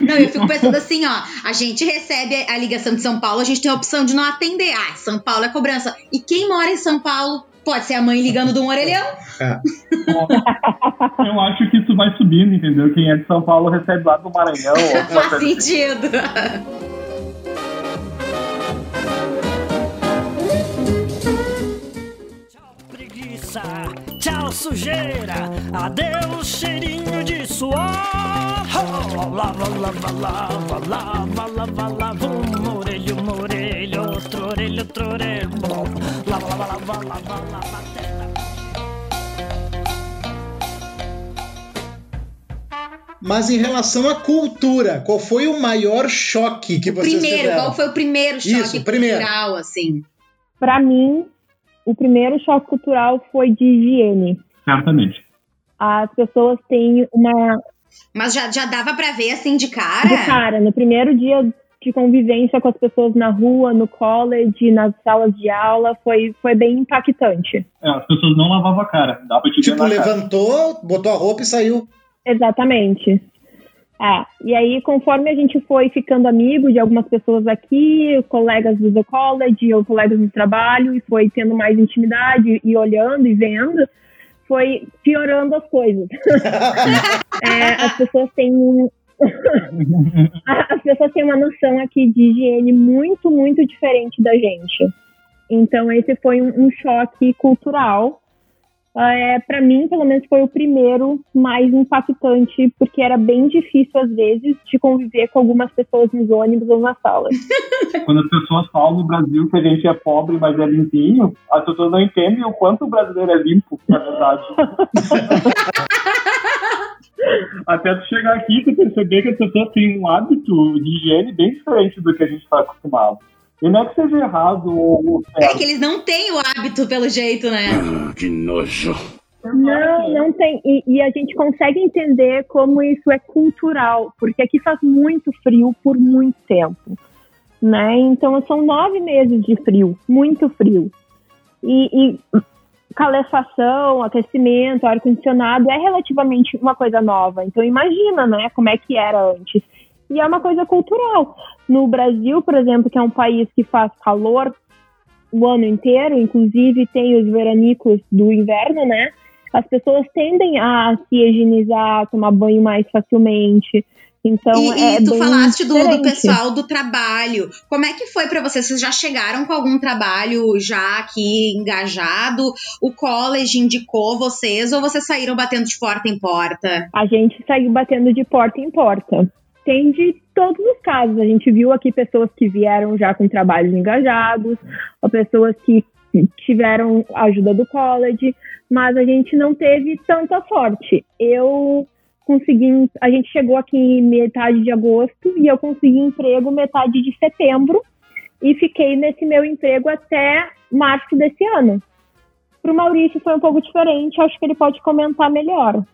Não, eu fico pensando assim, ó, a gente recebe a ligação de São Paulo, a gente tem a opção de não atender. Ah, São Paulo é cobrança. E quem mora em São Paulo pode ser a mãe ligando de um orelhão? É. Eu acho que isso vai subindo, entendeu? Quem é de São Paulo recebe lá do Maranhão. [laughs] Faz assim. [laughs] Tchau, sujeira. Adeus, cheirinho de suor. Lava, lava, lava, lava, lava, lava. Um orelho, um orelho, outro orelho, outro orelho. Lava, lava, lava, lava, lava. Mas em relação à cultura, qual foi o maior choque que o vocês primeiro, tiveram? Qual foi o primeiro choque Isso, primeiro. cultural, assim? Para mim, o primeiro choque cultural foi de higiene. Certamente. As pessoas têm uma. Mas já, já dava para ver assim de cara? De cara. No primeiro dia de convivência com as pessoas na rua, no college, nas salas de aula, foi, foi bem impactante. É, as pessoas não lavavam a cara. Dá pra te tipo, levantou, cara. botou a roupa e saiu. Exatamente. É, e aí, conforme a gente foi ficando amigo de algumas pessoas aqui, colegas do The College, ou colegas do trabalho, e foi tendo mais intimidade e olhando e vendo, foi piorando as coisas. [laughs] é, as pessoas têm um, [laughs] as pessoas têm uma noção aqui de higiene muito, muito diferente da gente. Então, esse foi um, um choque cultural é, para mim, pelo menos, foi o primeiro mais impactante, porque era bem difícil, às vezes, de conviver com algumas pessoas nos ônibus ou nas salas. [laughs] Quando as pessoas falam no Brasil que a gente é pobre, mas é limpinho, as pessoas não entendem o quanto o brasileiro é limpo, na verdade. [laughs] Até tu chegar aqui e perceber que as pessoas têm um hábito de higiene bem diferente do que a gente está acostumado. E não é que seja errado ou certo. É que eles não têm o hábito, pelo jeito, né? Ah, que nojo. Não, não tem. E, e, a gente consegue entender como isso é cultural, porque aqui faz muito frio por muito tempo. Né? Então são nove meses de frio, muito frio. E, e calefação, aquecimento, ar-condicionado é relativamente uma coisa nova. Então imagina, né, como é que era antes. E é uma coisa cultural. No Brasil, por exemplo, que é um país que faz calor o ano inteiro, inclusive tem os veranicos do inverno, né? As pessoas tendem a se higienizar, tomar banho mais facilmente. Então, e, é e tu falaste do, do, pessoal do trabalho. Como é que foi para vocês? Vocês já chegaram com algum trabalho já aqui engajado? O college indicou vocês ou vocês saíram batendo de porta em porta? A gente saiu batendo de porta em porta tem de todos os casos. A gente viu aqui pessoas que vieram já com trabalhos engajados, ou pessoas que tiveram ajuda do college, mas a gente não teve tanta sorte. Eu consegui, a gente chegou aqui metade de agosto e eu consegui emprego metade de setembro e fiquei nesse meu emprego até março desse ano. Para o Maurício foi um pouco diferente, acho que ele pode comentar melhor.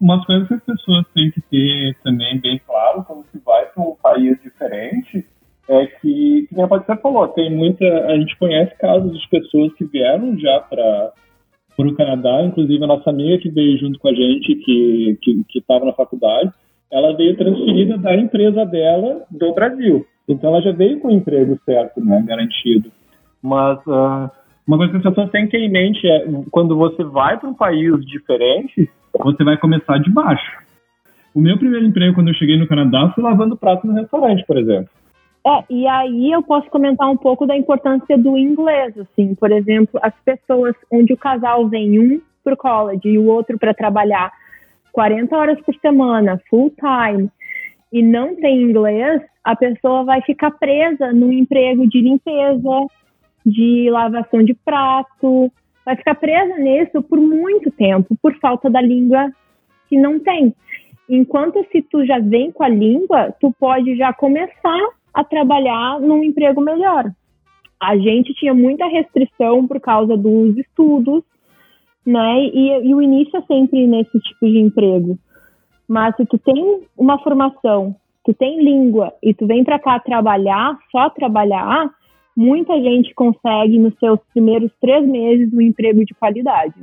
Uma coisa que as pessoas têm que ter também bem claro quando se vai para um país diferente é que, como a Patrícia falou, tem muita. A gente conhece casos de pessoas que vieram já para o Canadá, inclusive a nossa amiga que veio junto com a gente, que estava que, na faculdade, ela veio transferida da empresa dela do Brasil. Então ela já veio com o emprego certo, né, garantido. Mas uh, uma coisa que as pessoas têm que ter em mente é quando você vai para um país diferente, você vai começar de baixo. O meu primeiro emprego quando eu cheguei no Canadá foi lavando prato no restaurante, por exemplo. É, e aí eu posso comentar um pouco da importância do inglês, assim, por exemplo, as pessoas onde o casal vem um para o college e o outro para trabalhar 40 horas por semana, full time, e não tem inglês, a pessoa vai ficar presa no emprego de limpeza, de lavação de prato, vai ficar presa nisso por muito tempo, por falta da língua que não tem. Enquanto se tu já vem com a língua, tu pode já começar a trabalhar num emprego melhor. A gente tinha muita restrição por causa dos estudos, né? E, e o início é sempre nesse tipo de emprego. Mas se tu tem uma formação, tu tem língua e tu vem para cá trabalhar, só trabalhar, muita gente consegue nos seus primeiros três meses um emprego de qualidade.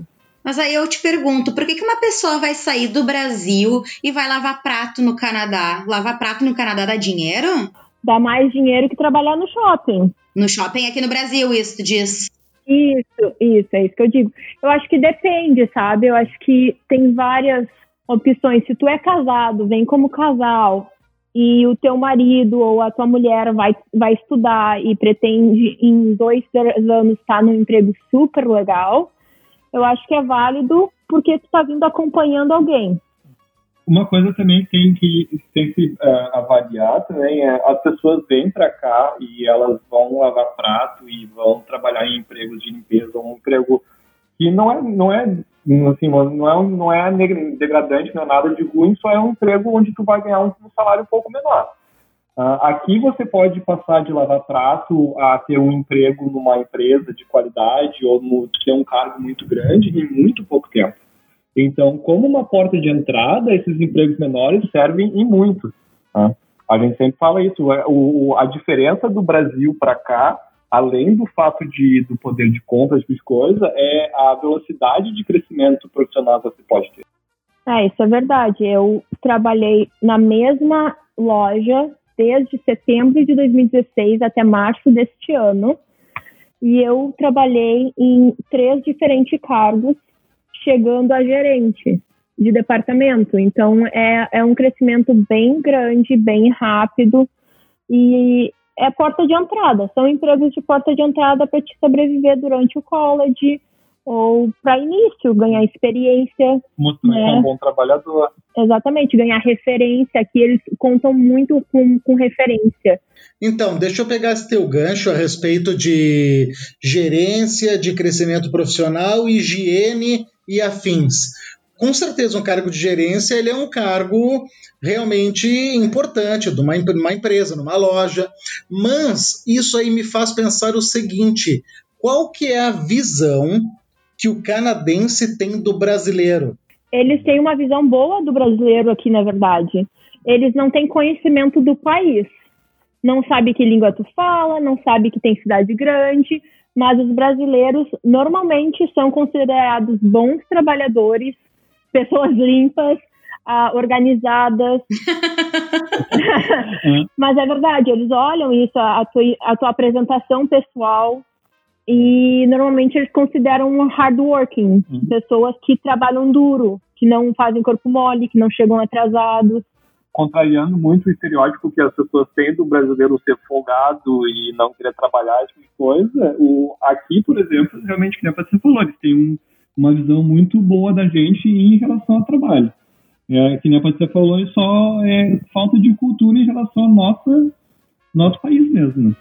Mas aí eu te pergunto, por que, que uma pessoa vai sair do Brasil e vai lavar prato no Canadá? Lavar prato no Canadá dá dinheiro? Dá mais dinheiro que trabalhar no shopping. No shopping aqui no Brasil, isso tu diz. Isso, isso, é isso que eu digo. Eu acho que depende, sabe? Eu acho que tem várias opções. Se tu é casado, vem como casal, e o teu marido ou a tua mulher vai, vai estudar e pretende em dois, três anos estar num emprego super legal, eu acho que é válido porque tu está vindo acompanhando alguém. Uma coisa também que tem que, tem que uh, avaliar também é as pessoas vêm para cá e elas vão lavar prato e vão trabalhar em empregos de limpeza, um emprego que não é, não é assim, não é, não é degradante, não é nada de ruim, só é um emprego onde tu vai ganhar um, salário um pouco menor. Uh, aqui você pode passar de lavar prato a ter um emprego numa empresa de qualidade ou no, ter um cargo muito grande em muito pouco tempo. Então, como uma porta de entrada, esses empregos menores servem em muito. Tá? A gente sempre fala isso. É, o, a diferença do Brasil para cá, além do fato de, do poder de compra, de coisa, é a velocidade de crescimento profissional que você pode ter. É, isso é verdade. Eu trabalhei na mesma loja desde setembro de 2016 até março deste ano. E eu trabalhei em três diferentes cargos, chegando a gerente de departamento. Então, é, é um crescimento bem grande, bem rápido. E é porta de entrada. São empregos de porta de entrada para te sobreviver durante o college, ou para início, ganhar experiência. Mostrar né? um bom trabalhador. Exatamente, ganhar referência, que eles contam muito com, com referência. Então, deixa eu pegar esse teu gancho a respeito de gerência, de crescimento profissional, higiene e afins. Com certeza, um cargo de gerência ele é um cargo realmente importante de uma, uma empresa, numa loja. Mas isso aí me faz pensar o seguinte: qual que é a visão que o canadense tem do brasileiro? Eles têm uma visão boa do brasileiro aqui, na verdade. Eles não têm conhecimento do país. Não sabe que língua tu fala, não sabe que tem cidade grande, mas os brasileiros normalmente são considerados bons trabalhadores, pessoas limpas, uh, organizadas. [laughs] mas é verdade, eles olham isso, a tua, a tua apresentação pessoal, e normalmente eles consideram hardworking, uhum. pessoas que trabalham duro, que não fazem corpo mole, que não chegam atrasados. Contrariando muito o estereótipo que as pessoas têm do brasileiro ser folgado e não querer trabalhar, esse tipo de coisa, o, aqui, por exemplo, realmente, que nem Patrícia falou, eles têm um, uma visão muito boa da gente em relação ao trabalho. É, que nem a Patrícia falou, é só é, falta de cultura em relação ao nosso, nosso país mesmo. Né?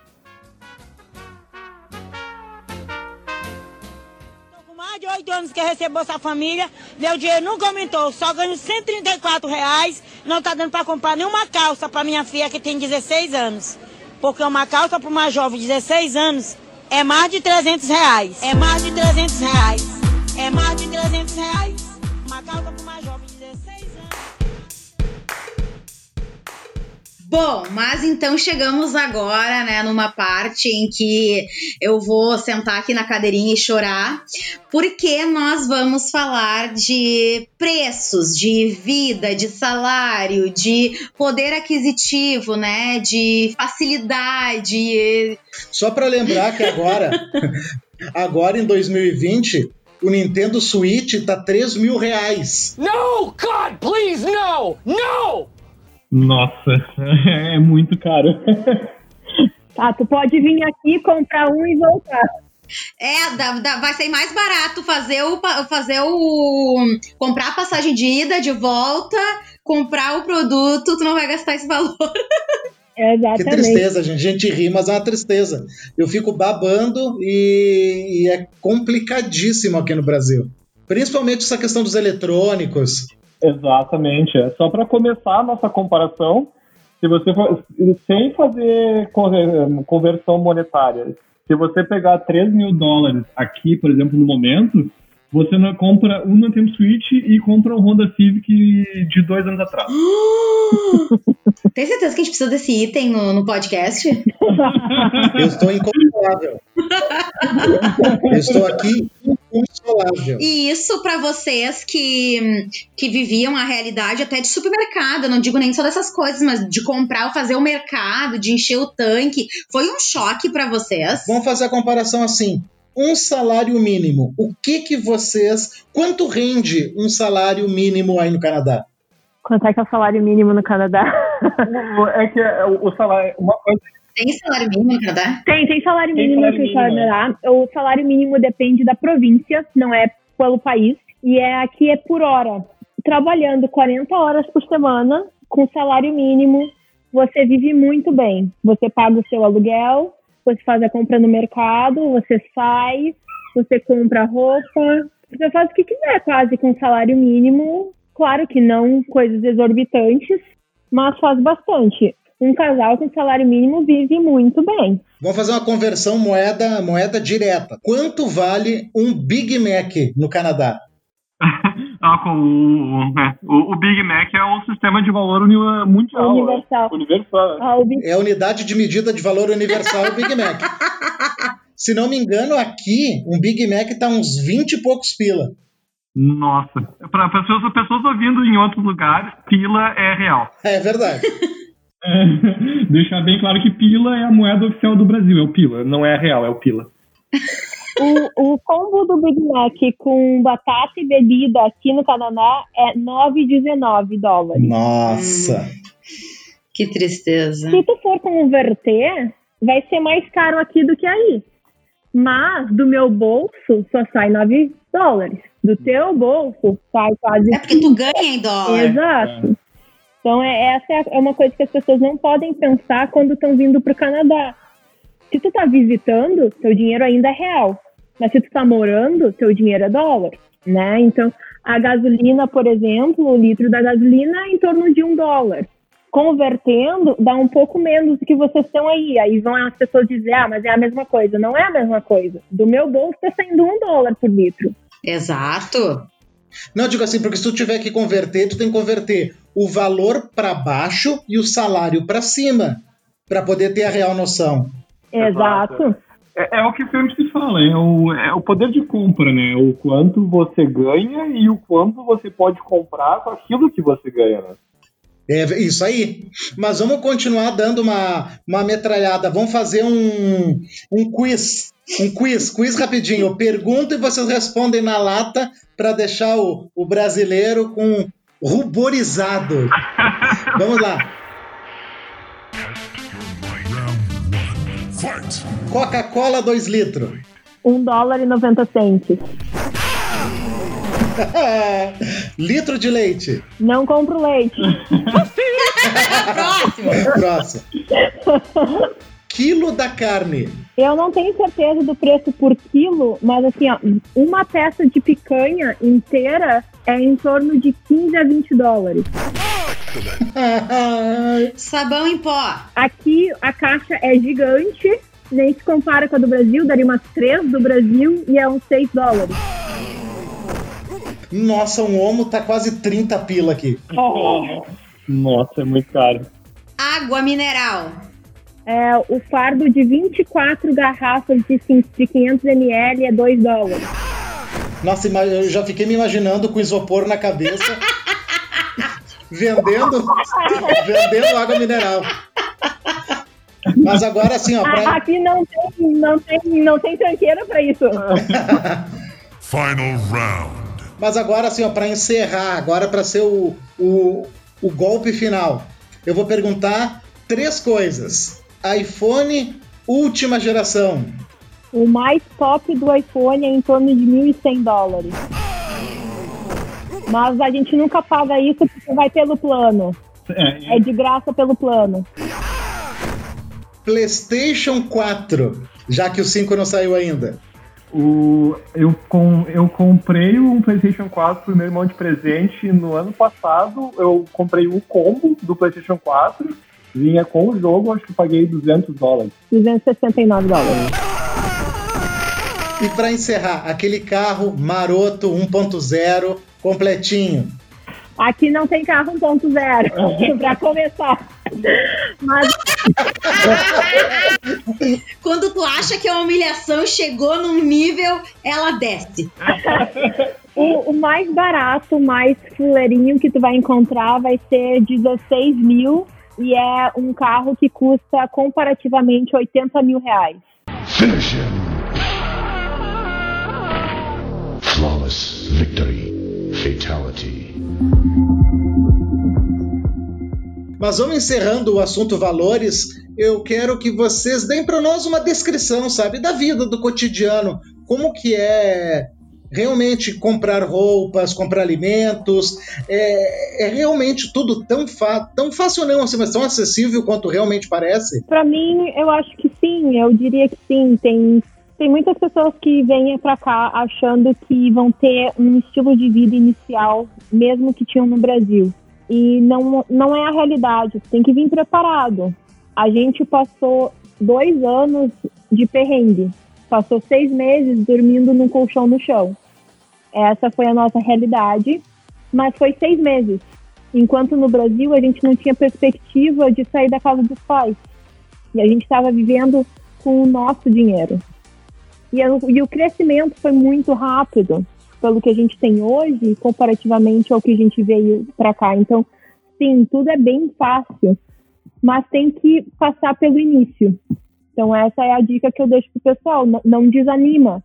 oito anos que recebo Bolsa Família, meu dinheiro nunca aumentou, só ganho 134 reais, não está dando para comprar nenhuma calça para minha filha que tem 16 anos. Porque uma calça para uma jovem de 16 anos é mais de 300 reais. É mais de 300 reais. É mais de 300 reais. Uma calça para uma jovem de 16 Bom, mas então chegamos agora, né, numa parte em que eu vou sentar aqui na cadeirinha e chorar, porque nós vamos falar de preços, de vida, de salário, de poder aquisitivo, né, de facilidade. Só para lembrar que agora, [laughs] agora em 2020, o Nintendo Switch tá 3 mil reais. No, God, please, no! No! Nossa, [laughs] é muito caro. [laughs] Tá, tu pode vir aqui, comprar um e voltar. É, dá- dá- vai ser mais barato fazer o, fazer o. comprar a passagem de ida, de volta, comprar o produto, tu não vai gastar esse valor. [laughs] Que Exatamente. tristeza, gente. A gente ri, mas é uma tristeza. Eu fico babando e, e é complicadíssimo aqui no Brasil. Principalmente essa questão dos eletrônicos. Exatamente. É. Só para começar a nossa comparação, se você for, sem fazer conver- conversão monetária, se você pegar 3 mil dólares aqui, por exemplo, no momento, você não compra um Nintendo Switch e compra um Honda Civic de dois anos atrás. [gasps] Tem certeza que a gente precisa desse item no, no podcast? [laughs] Eu estou inconsolável. Eu estou aqui inconsolável. E isso pra vocês que, que viviam a realidade até de supermercado, não digo nem só dessas coisas, mas de comprar ou fazer o mercado, de encher o tanque, foi um choque pra vocês? Vamos fazer a comparação assim. Um salário mínimo. O que que vocês... Quanto rende um salário mínimo aí no Canadá? Quanto é que é o salário mínimo no Canadá? É que é, o salário, uma coisa Tem salário mínimo no Canadá? Tem, tem salário Tem mínimo no Canadá. O salário mínimo depende da província, não é pelo país. E é aqui é por hora. Trabalhando 40 horas por semana, com salário mínimo, você vive muito bem. Você paga o seu aluguel, você faz a compra no mercado, você sai, você compra roupa, você faz o que quiser quase com salário mínimo. Claro que não coisas exorbitantes, mas faz bastante. Um casal com salário mínimo vive muito bem. Vamos fazer uma conversão moeda, moeda direta. Quanto vale um Big Mac no Canadá? Ah, com o, né, o, o Big Mac é um sistema de valor uni- mundial. Universal. né? Universal. Ah, o Big É a unidade de medida de valor universal o Big Mac. [laughs] Se não me engano, aqui um Big Mac tá uns 20 e poucos pila. Nossa. Para pessoas, pessoas ouvindo em outros lugares, pila é real. É verdade. [laughs] Deixar bem claro que pila é a moeda oficial do Brasil, é o pila, não é real, é o pila. [laughs] O, o combo do Big Mac com batata e bebida aqui no Canadá é 9,19 dólares. Nossa. Que tristeza. Se tu for converter, vai ser mais caro aqui do que aí. Mas do meu bolso só sai 9 dólares. Do teu bolso sai quase É porque tu ganha em dólar. Exato. Então, é, essa é, é uma coisa que as pessoas não podem pensar quando estão vindo para o Canadá. Se tu tá visitando, teu dinheiro ainda é real. Mas se tu tá morando, teu dinheiro é dólar, né? Então, a gasolina, por exemplo, o litro da gasolina é em torno de um dólar. Convertendo, dá um pouco menos do que vocês estão aí. Aí vão as pessoas dizer, ah, mas é a mesma coisa. Não é a mesma coisa. Do meu bolso tá saindo um dólar por litro. Exato. Não, eu digo assim, porque se tu tiver que converter, tu tem que converter o valor para baixo e o salário para cima, para poder ter a real noção. Exato. É, é o que sempre se fala, é o, é o poder de compra, né? O quanto você ganha e o quanto você pode comprar com aquilo que você ganha, né? É isso aí. Mas vamos continuar dando uma, uma metralhada. Vamos fazer um, um quiz. Um quiz, quiz rapidinho. Eu pergunto e vocês respondem na lata para deixar o, o brasileiro com ruborizado. [laughs] Vamos lá. Coca-Cola 2 litros. Um dólar e 90 centes. [laughs] Litro de leite. Não compro leite. Próximo. [laughs] Próximo. Quilo da carne. Eu não tenho certeza do preço por quilo, mas assim, ó, uma peça de picanha inteira é em torno de 15 a 20 dólares. [laughs] Sabão em pó. Aqui a caixa é gigante, nem se compara com a do Brasil, daria umas 3 do Brasil e é uns 6 dólares. Nossa, um homo tá quase 30 pila aqui. [laughs] Nossa, é muito caro. Água mineral. É, o fardo de 24 garrafas de, de 500 ml é 2 dólares. Nossa, eu já fiquei me imaginando com isopor na cabeça. [laughs] vendendo, vendendo água mineral. Mas agora assim, ó, pra, Aqui não tem, não tem, não tem tranqueira pra isso. Final round. Mas agora, assim, ó, para encerrar, agora para ser o, o, o golpe final, eu vou perguntar três coisas: iPhone última geração, O mais top do iPhone é em torno de 1.100 dólares. Mas a gente nunca paga isso porque vai pelo plano. É, É de graça pelo plano. PlayStation 4, já que o 5 não saiu ainda. O, eu, com, eu comprei um PlayStation 4 pro meu irmão de presente no ano passado. Eu comprei o combo do PlayStation 4. Vinha com o jogo, acho que paguei 200 dólares. 269 dólares. E para encerrar, aquele carro maroto 1.0 completinho. Aqui não tem carro 1.0, [laughs] pra começar. Mas Quando tu acha que a humilhação chegou num nível, ela desce. o, o mais barato, o mais fuleirinho que tu vai encontrar vai ser 16 mil e é um carro que custa comparativamente 80 mil reais. Finish him. Flawless victory. Mas vamos encerrando o assunto valores. Eu quero que vocês deem para nós uma descrição, sabe, da vida, do cotidiano. Como que é realmente comprar roupas, comprar alimentos. É, é realmente tudo tão, tão fácil não, assim, mas tão acessível quanto realmente parece. Pra mim, eu acho que sim, eu diria que sim. Tem, tem muitas pessoas que vêm pra cá achando que vão ter um estilo de vida inicial, mesmo que tinham no Brasil. E não, não é a realidade, tem que vir preparado. A gente passou dois anos de perrengue, passou seis meses dormindo num colchão no chão. Essa foi a nossa realidade, mas foi seis meses. Enquanto no Brasil a gente não tinha perspectiva de sair da casa dos pais. E a gente estava vivendo com o nosso dinheiro. E, eu- e o crescimento foi muito rápido, pelo que a gente tem hoje, comparativamente ao que a gente veio para cá. Então, sim, tudo é bem fácil, mas tem que passar pelo início. Então, essa é a dica que eu deixo pro pessoal: não, não desanima.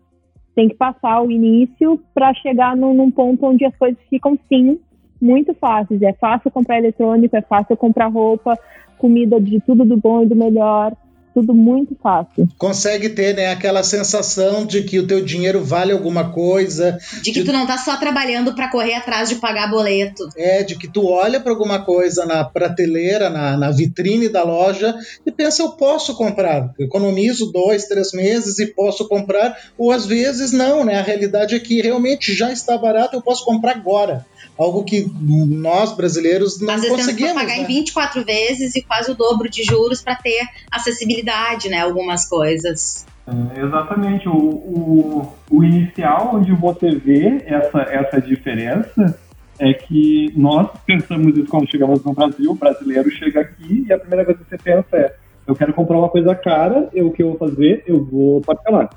Tem que passar o início para chegar num, num ponto onde as coisas ficam, sim, muito fáceis. É fácil comprar eletrônico, é fácil comprar roupa, comida de tudo do bom e do melhor. Tudo muito fácil. Consegue ter né, aquela sensação de que o teu dinheiro vale alguma coisa, De que tu não tá só trabalhando pra correr atrás de pagar boleto. é de que tu olha para alguma coisa na prateleira, na, na vitrine da loja e pensa, eu posso comprar. Eu economizo dois, três meses e posso comprar, ou às vezes não, né? A realidade é que realmente já está barato, eu posso comprar agora. Algo que nós brasileiros não Às vezes temos que conseguimos. pagar né? em 24 vezes e quase o dobro de juros pra ter acessibilidade, né? Algumas coisas. É, exatamente. O, o, o inicial, onde você vê essa, essa diferença, é que nós pensamos isso quando chegamos no Brasil. O brasileiro chega aqui e a primeira coisa que você pensa é: eu quero comprar uma coisa cara, eu, o que eu vou fazer? Eu vou parcelar.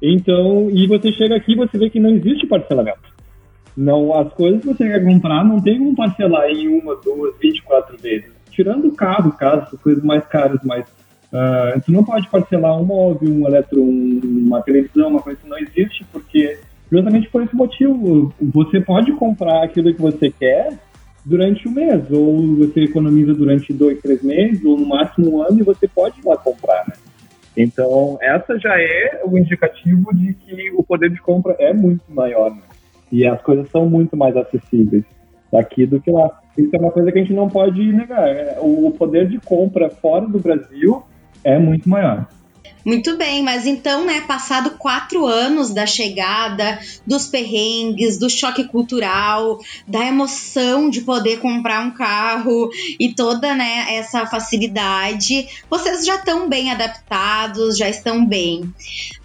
Então, e você chega aqui e você vê que não existe parcelamento. Não, as coisas que você quer comprar não tem como parcelar em uma, duas, 24 vezes. Tirando o carro, caso, as coisas mais caras, mais ah, tu não pode parcelar um móvel, um eletro, um- uma televisão, uma coisa que não existe, porque justamente por esse motivo, você pode comprar aquilo que você quer durante um mês, ou você economiza durante dois, três meses, ou no máximo um ano, e você pode ir lá comprar, né? Então, essa já é o indicativo de que o poder de compra é muito maior, né? E as coisas são muito mais acessíveis daqui do que lá. Isso é uma coisa que a gente não pode negar. é, O poder de compra fora do Brasil é muito maior. Muito bem, mas então, né, passado quatro anos da chegada, dos perrengues, do choque cultural, da emoção de poder comprar um carro e toda, né, essa facilidade, vocês já estão bem adaptados, já estão bem.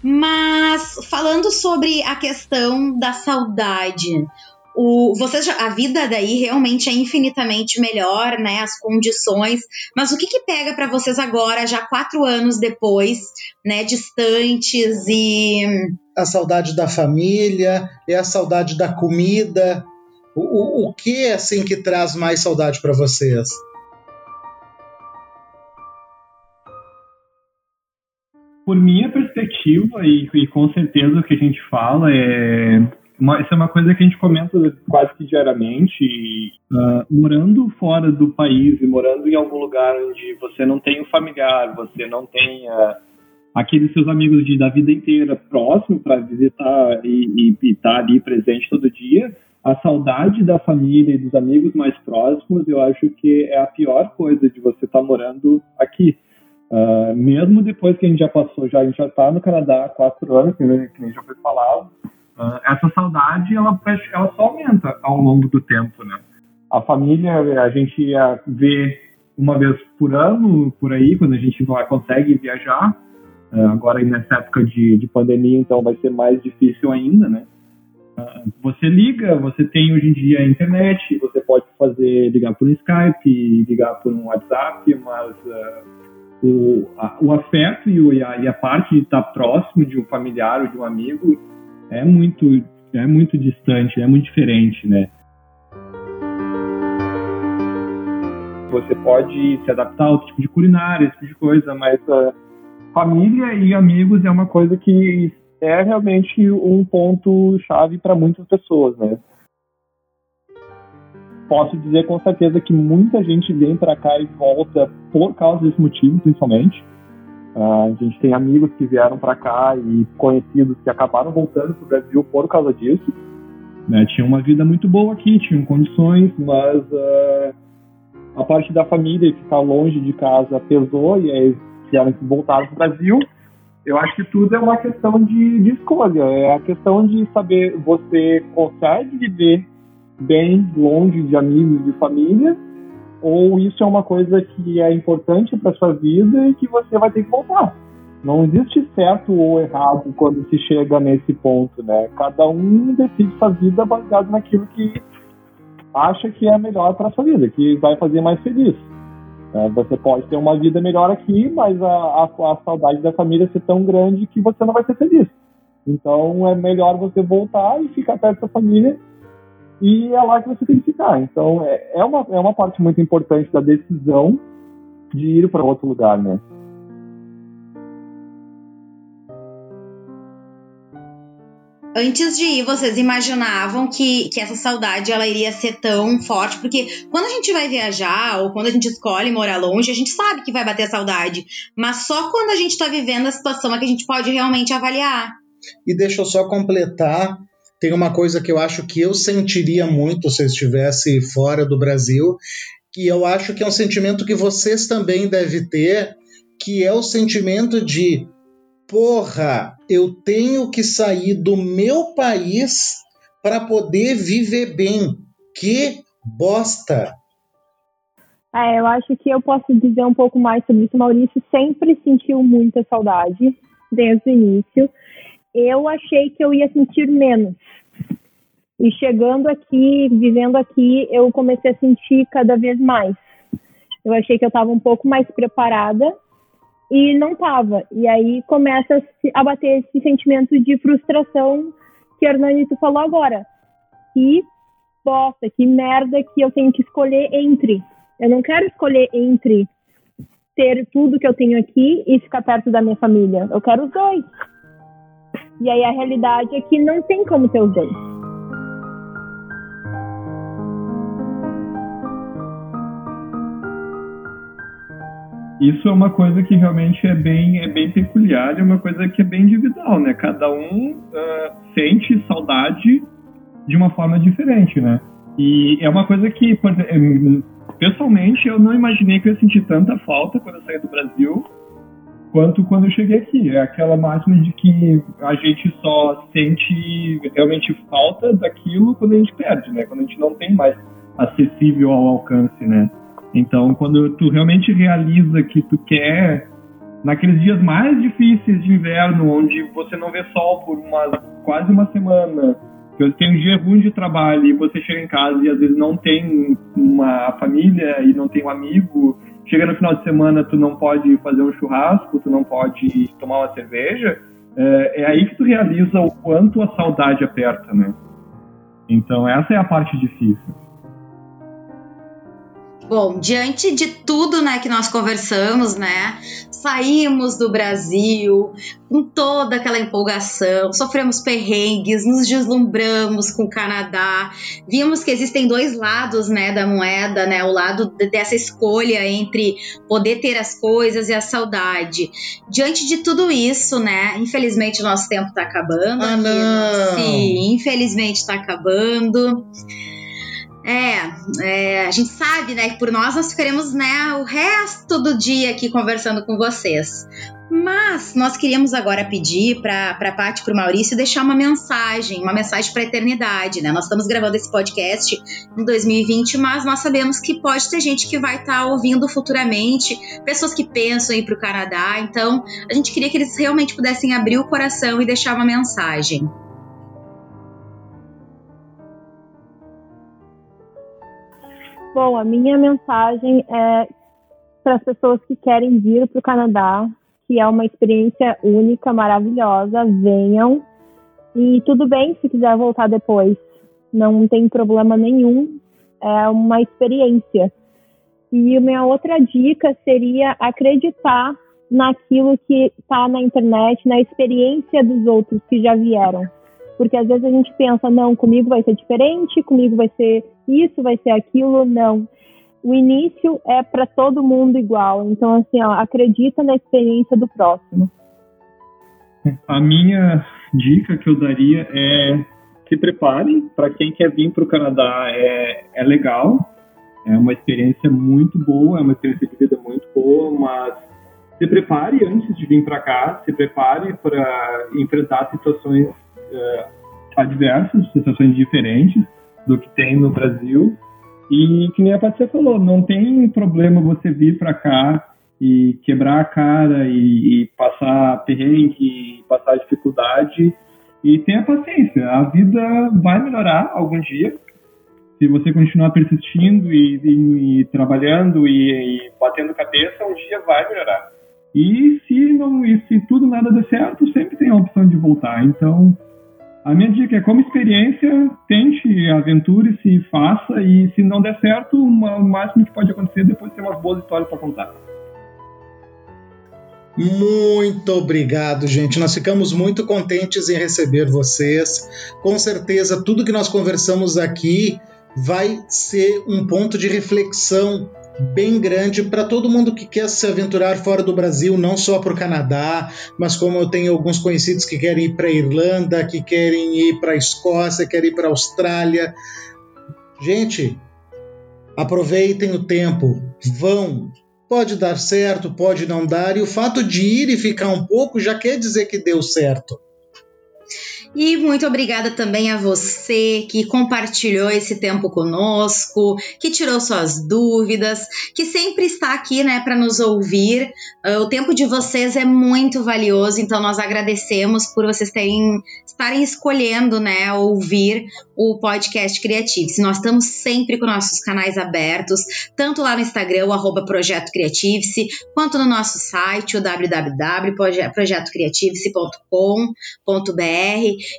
Mas falando sobre a questão da saudade, o, vocês a vida daí realmente é infinitamente melhor, né? As condições. Mas o que, que pega pra vocês agora, já quatro anos depois, né? Distantes e. a saudade da família, é a saudade da comida. O, o, o que é assim que traz mais saudade para vocês? por minha perspectiva, e, e, com certeza o que a gente fala é. Uma, isso é uma coisa que a gente comenta quase que diariamente. E, uh, morando fora do país e morando em algum lugar onde você não tem um familiar, você não tem uh, aqueles seus amigos de, da vida inteira próximo para visitar e estar tá ali presente todo dia, a saudade da família e dos amigos mais próximos, eu acho que é a pior coisa de você estar tá morando aqui. Uh, mesmo depois que a gente já passou, já, a gente já está no Canadá há quatro anos, que nem, que nem já foi falado, uh, essa saudade ela, ela só aumenta ao longo do tempo, né? A família, a gente ver uma vez por ano, por aí, quando a gente vai, consegue viajar. Uh, agora, nessa época de, de pandemia, então vai ser mais difícil ainda, né? você liga, você tem hoje em dia a internet, você pode fazer ligar por Skype, ligar por um WhatsApp, mas o, a, o afeto e, o, e, a, e, a, parte de estar próximo de um familiar ou de um amigo é muito, é muito distante, é muito diferente, né? Você pode se adaptar ao tipo de culinária, esse tipo de coisa, mas uh, família e amigos é uma coisa que é realmente um ponto chave para muitas pessoas, né? posso dizer com certeza que muita gente vem para cá e volta por causa desse motivo, principalmente. Uh, a gente tem amigos que vieram para cá e conhecidos que acabaram voltando para o Brasil por causa disso. Né? Tinham uma vida muito boa aqui, tinham condições, mas uh, a parte da família e ficar longe de casa pesou e aí vieram voltar para o Brasil. Eu acho que tudo é uma questão de, de escolha, é a questão de saber você consegue viver bem longe de amigos, de família, ou isso é uma coisa que é importante para sua vida e que você vai ter que voltar. Não existe certo ou errado quando se chega nesse ponto, né? Cada um decide sua vida baseado naquilo que acha que é melhor para sua vida, que vai fazer mais feliz. É, você pode ter uma vida melhor aqui, mas a, a, a saudade da família ser tão grande que você não vai ser feliz. Então é melhor você voltar e ficar perto da família e é lá que você tem que ficar. Então, é, é, uma, é uma parte muito importante da decisão de ir para outro lugar, né? Antes de ir, vocês imaginavam que, que essa saudade ela iria ser tão forte? Porque quando a gente vai viajar ou quando a gente escolhe morar longe, a gente sabe que vai bater saudade. Mas só quando a gente está vivendo a situação é que a gente pode realmente avaliar. E deixa eu só completar tem uma coisa que eu acho que eu sentiria muito se eu estivesse fora do Brasil, que eu acho que é um sentimento que vocês também devem ter, que é o sentimento de porra, eu tenho que sair do meu país para poder viver bem. Que bosta! É, eu acho que eu posso dizer um pouco mais sobre isso. Maurício sempre sentiu muita saudade desde o início eu achei que eu ia sentir menos. E chegando aqui, vivendo aqui, eu comecei a sentir cada vez mais. Eu achei que eu estava um pouco mais preparada e não estava. E aí começa a bater esse sentimento de frustração que Hernani tu falou agora. Que bosta, que merda que eu tenho que escolher entre. Eu não quero escolher entre ter tudo que eu tenho aqui e ficar perto da minha família. Eu quero os dois. E aí a realidade é que não tem como ter os dois. Isso é uma coisa que realmente é bem, é bem peculiar, é uma coisa que é bem individual, né? Cada um uh, sente saudade de uma forma diferente, né? E é uma coisa que, pessoalmente, eu não imaginei que eu ia sentir tanta falta quando eu saí do Brasil quanto quando eu cheguei aqui. É aquela máxima de que a gente só sente realmente falta daquilo quando a gente perde, né? Quando a gente não tem mais acessível ao alcance, né? Então, quando tu realmente realiza que tu quer naqueles dias mais difíceis de inverno, onde você não vê sol por uma, quase uma semana, que você tem um dia ruim de trabalho e você chega em casa e às vezes não tem uma família e não tem um amigo chega no final de semana, tu não pode fazer um churrasco, tu não pode tomar uma cerveja, é, é aí que tu realiza o quanto a saudade aperta, né? Então essa é a parte difícil. Bom, diante de tudo, né, que nós conversamos, né, saímos do Brasil com toda aquela empolgação, sofremos perrengues, nos deslumbramos com o Canadá, vimos que existem dois lados, né, da moeda, né, o lado dessa escolha entre poder ter as coisas e a saudade. Diante de tudo isso, né, infelizmente o nosso tempo está acabando. Ah, não. Sim, infelizmente está acabando. É, é, a gente sabe, né, que por nós nós ficaremos, né, o resto do dia aqui conversando com vocês. Mas nós queríamos agora pedir para a Paty para o Maurício deixar uma mensagem, uma mensagem para a eternidade, né? Nós estamos gravando esse podcast em 2020, mas nós sabemos que pode ter gente que vai estar tá ouvindo futuramente, pessoas que pensam em ir para o Canadá. Então, a gente queria que eles realmente pudessem abrir o coração e deixar uma mensagem. Bom, a minha mensagem é para as pessoas que querem vir para o Canadá, que é uma experiência única, maravilhosa, venham. E tudo bem se quiser voltar depois, não tem problema nenhum, é uma experiência. E minha outra dica seria acreditar naquilo que está na internet, na experiência dos outros que já vieram. Porque às vezes a gente pensa, não, comigo vai ser diferente, comigo vai ser isso, vai ser aquilo. Não. O início é para todo mundo igual. Então, assim, ó, acredita na experiência do próximo. A minha dica que eu daria é se preparem. Para quem quer vir para o Canadá, é, é legal. É uma experiência muito boa, é uma experiência de vida muito boa, mas se prepare antes de vir para cá, se prepare para enfrentar situações adversas, situações diferentes do que tem no Brasil. E que nem a Patrícia falou, não tem problema você vir para cá e quebrar a cara e, e passar perrengue, e passar dificuldade. E tenha paciência, a vida vai melhorar algum dia. Se você continuar persistindo e, e, e trabalhando e, batendo cabeça, um dia vai melhorar. E se não, e se tudo nada der certo, sempre tem a opção de voltar. Então, a minha dica é, como experiência, tente, aventure-se, faça, e se não der certo, uma, o máximo que pode acontecer depois ter umas boas histórias para contar. Muito obrigado, gente. Nós ficamos muito contentes em receber vocês. Com certeza, tudo que nós conversamos aqui vai ser um ponto de reflexão bem grande para todo mundo que quer se aventurar fora do Brasil, não só para o Canadá, mas como eu tenho alguns conhecidos que querem ir para a Irlanda, que querem ir para a Escócia, querem ir para a Austrália. Gente, aproveitem o tempo, vão. Pode dar certo, pode não dar, e o fato de ir e ficar um pouco já quer dizer que deu certo. E muito obrigada também a você que compartilhou esse tempo conosco, que tirou suas dúvidas, que sempre está aqui, né, para nos ouvir. Uh, o tempo de vocês é muito valioso, então nós agradecemos por vocês terem estarem escolhendo, né, ouvir o podcast Creatives. Nós estamos sempre com nossos canais abertos, tanto lá no Instagram, o arroba Projeto quanto no nosso site, o.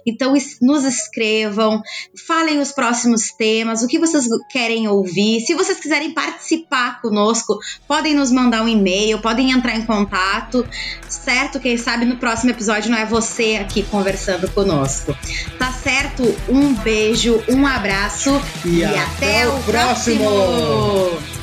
Então, nos escrevam, falem os próximos temas, o que vocês querem ouvir. Se vocês quiserem participar conosco, podem nos mandar um e-mail, podem entrar em contato, certo? Quem sabe no próximo episódio não é você aqui conversando conosco. Tá certo? Um beijo, um abraço e, e até, até, o próximo. próximo.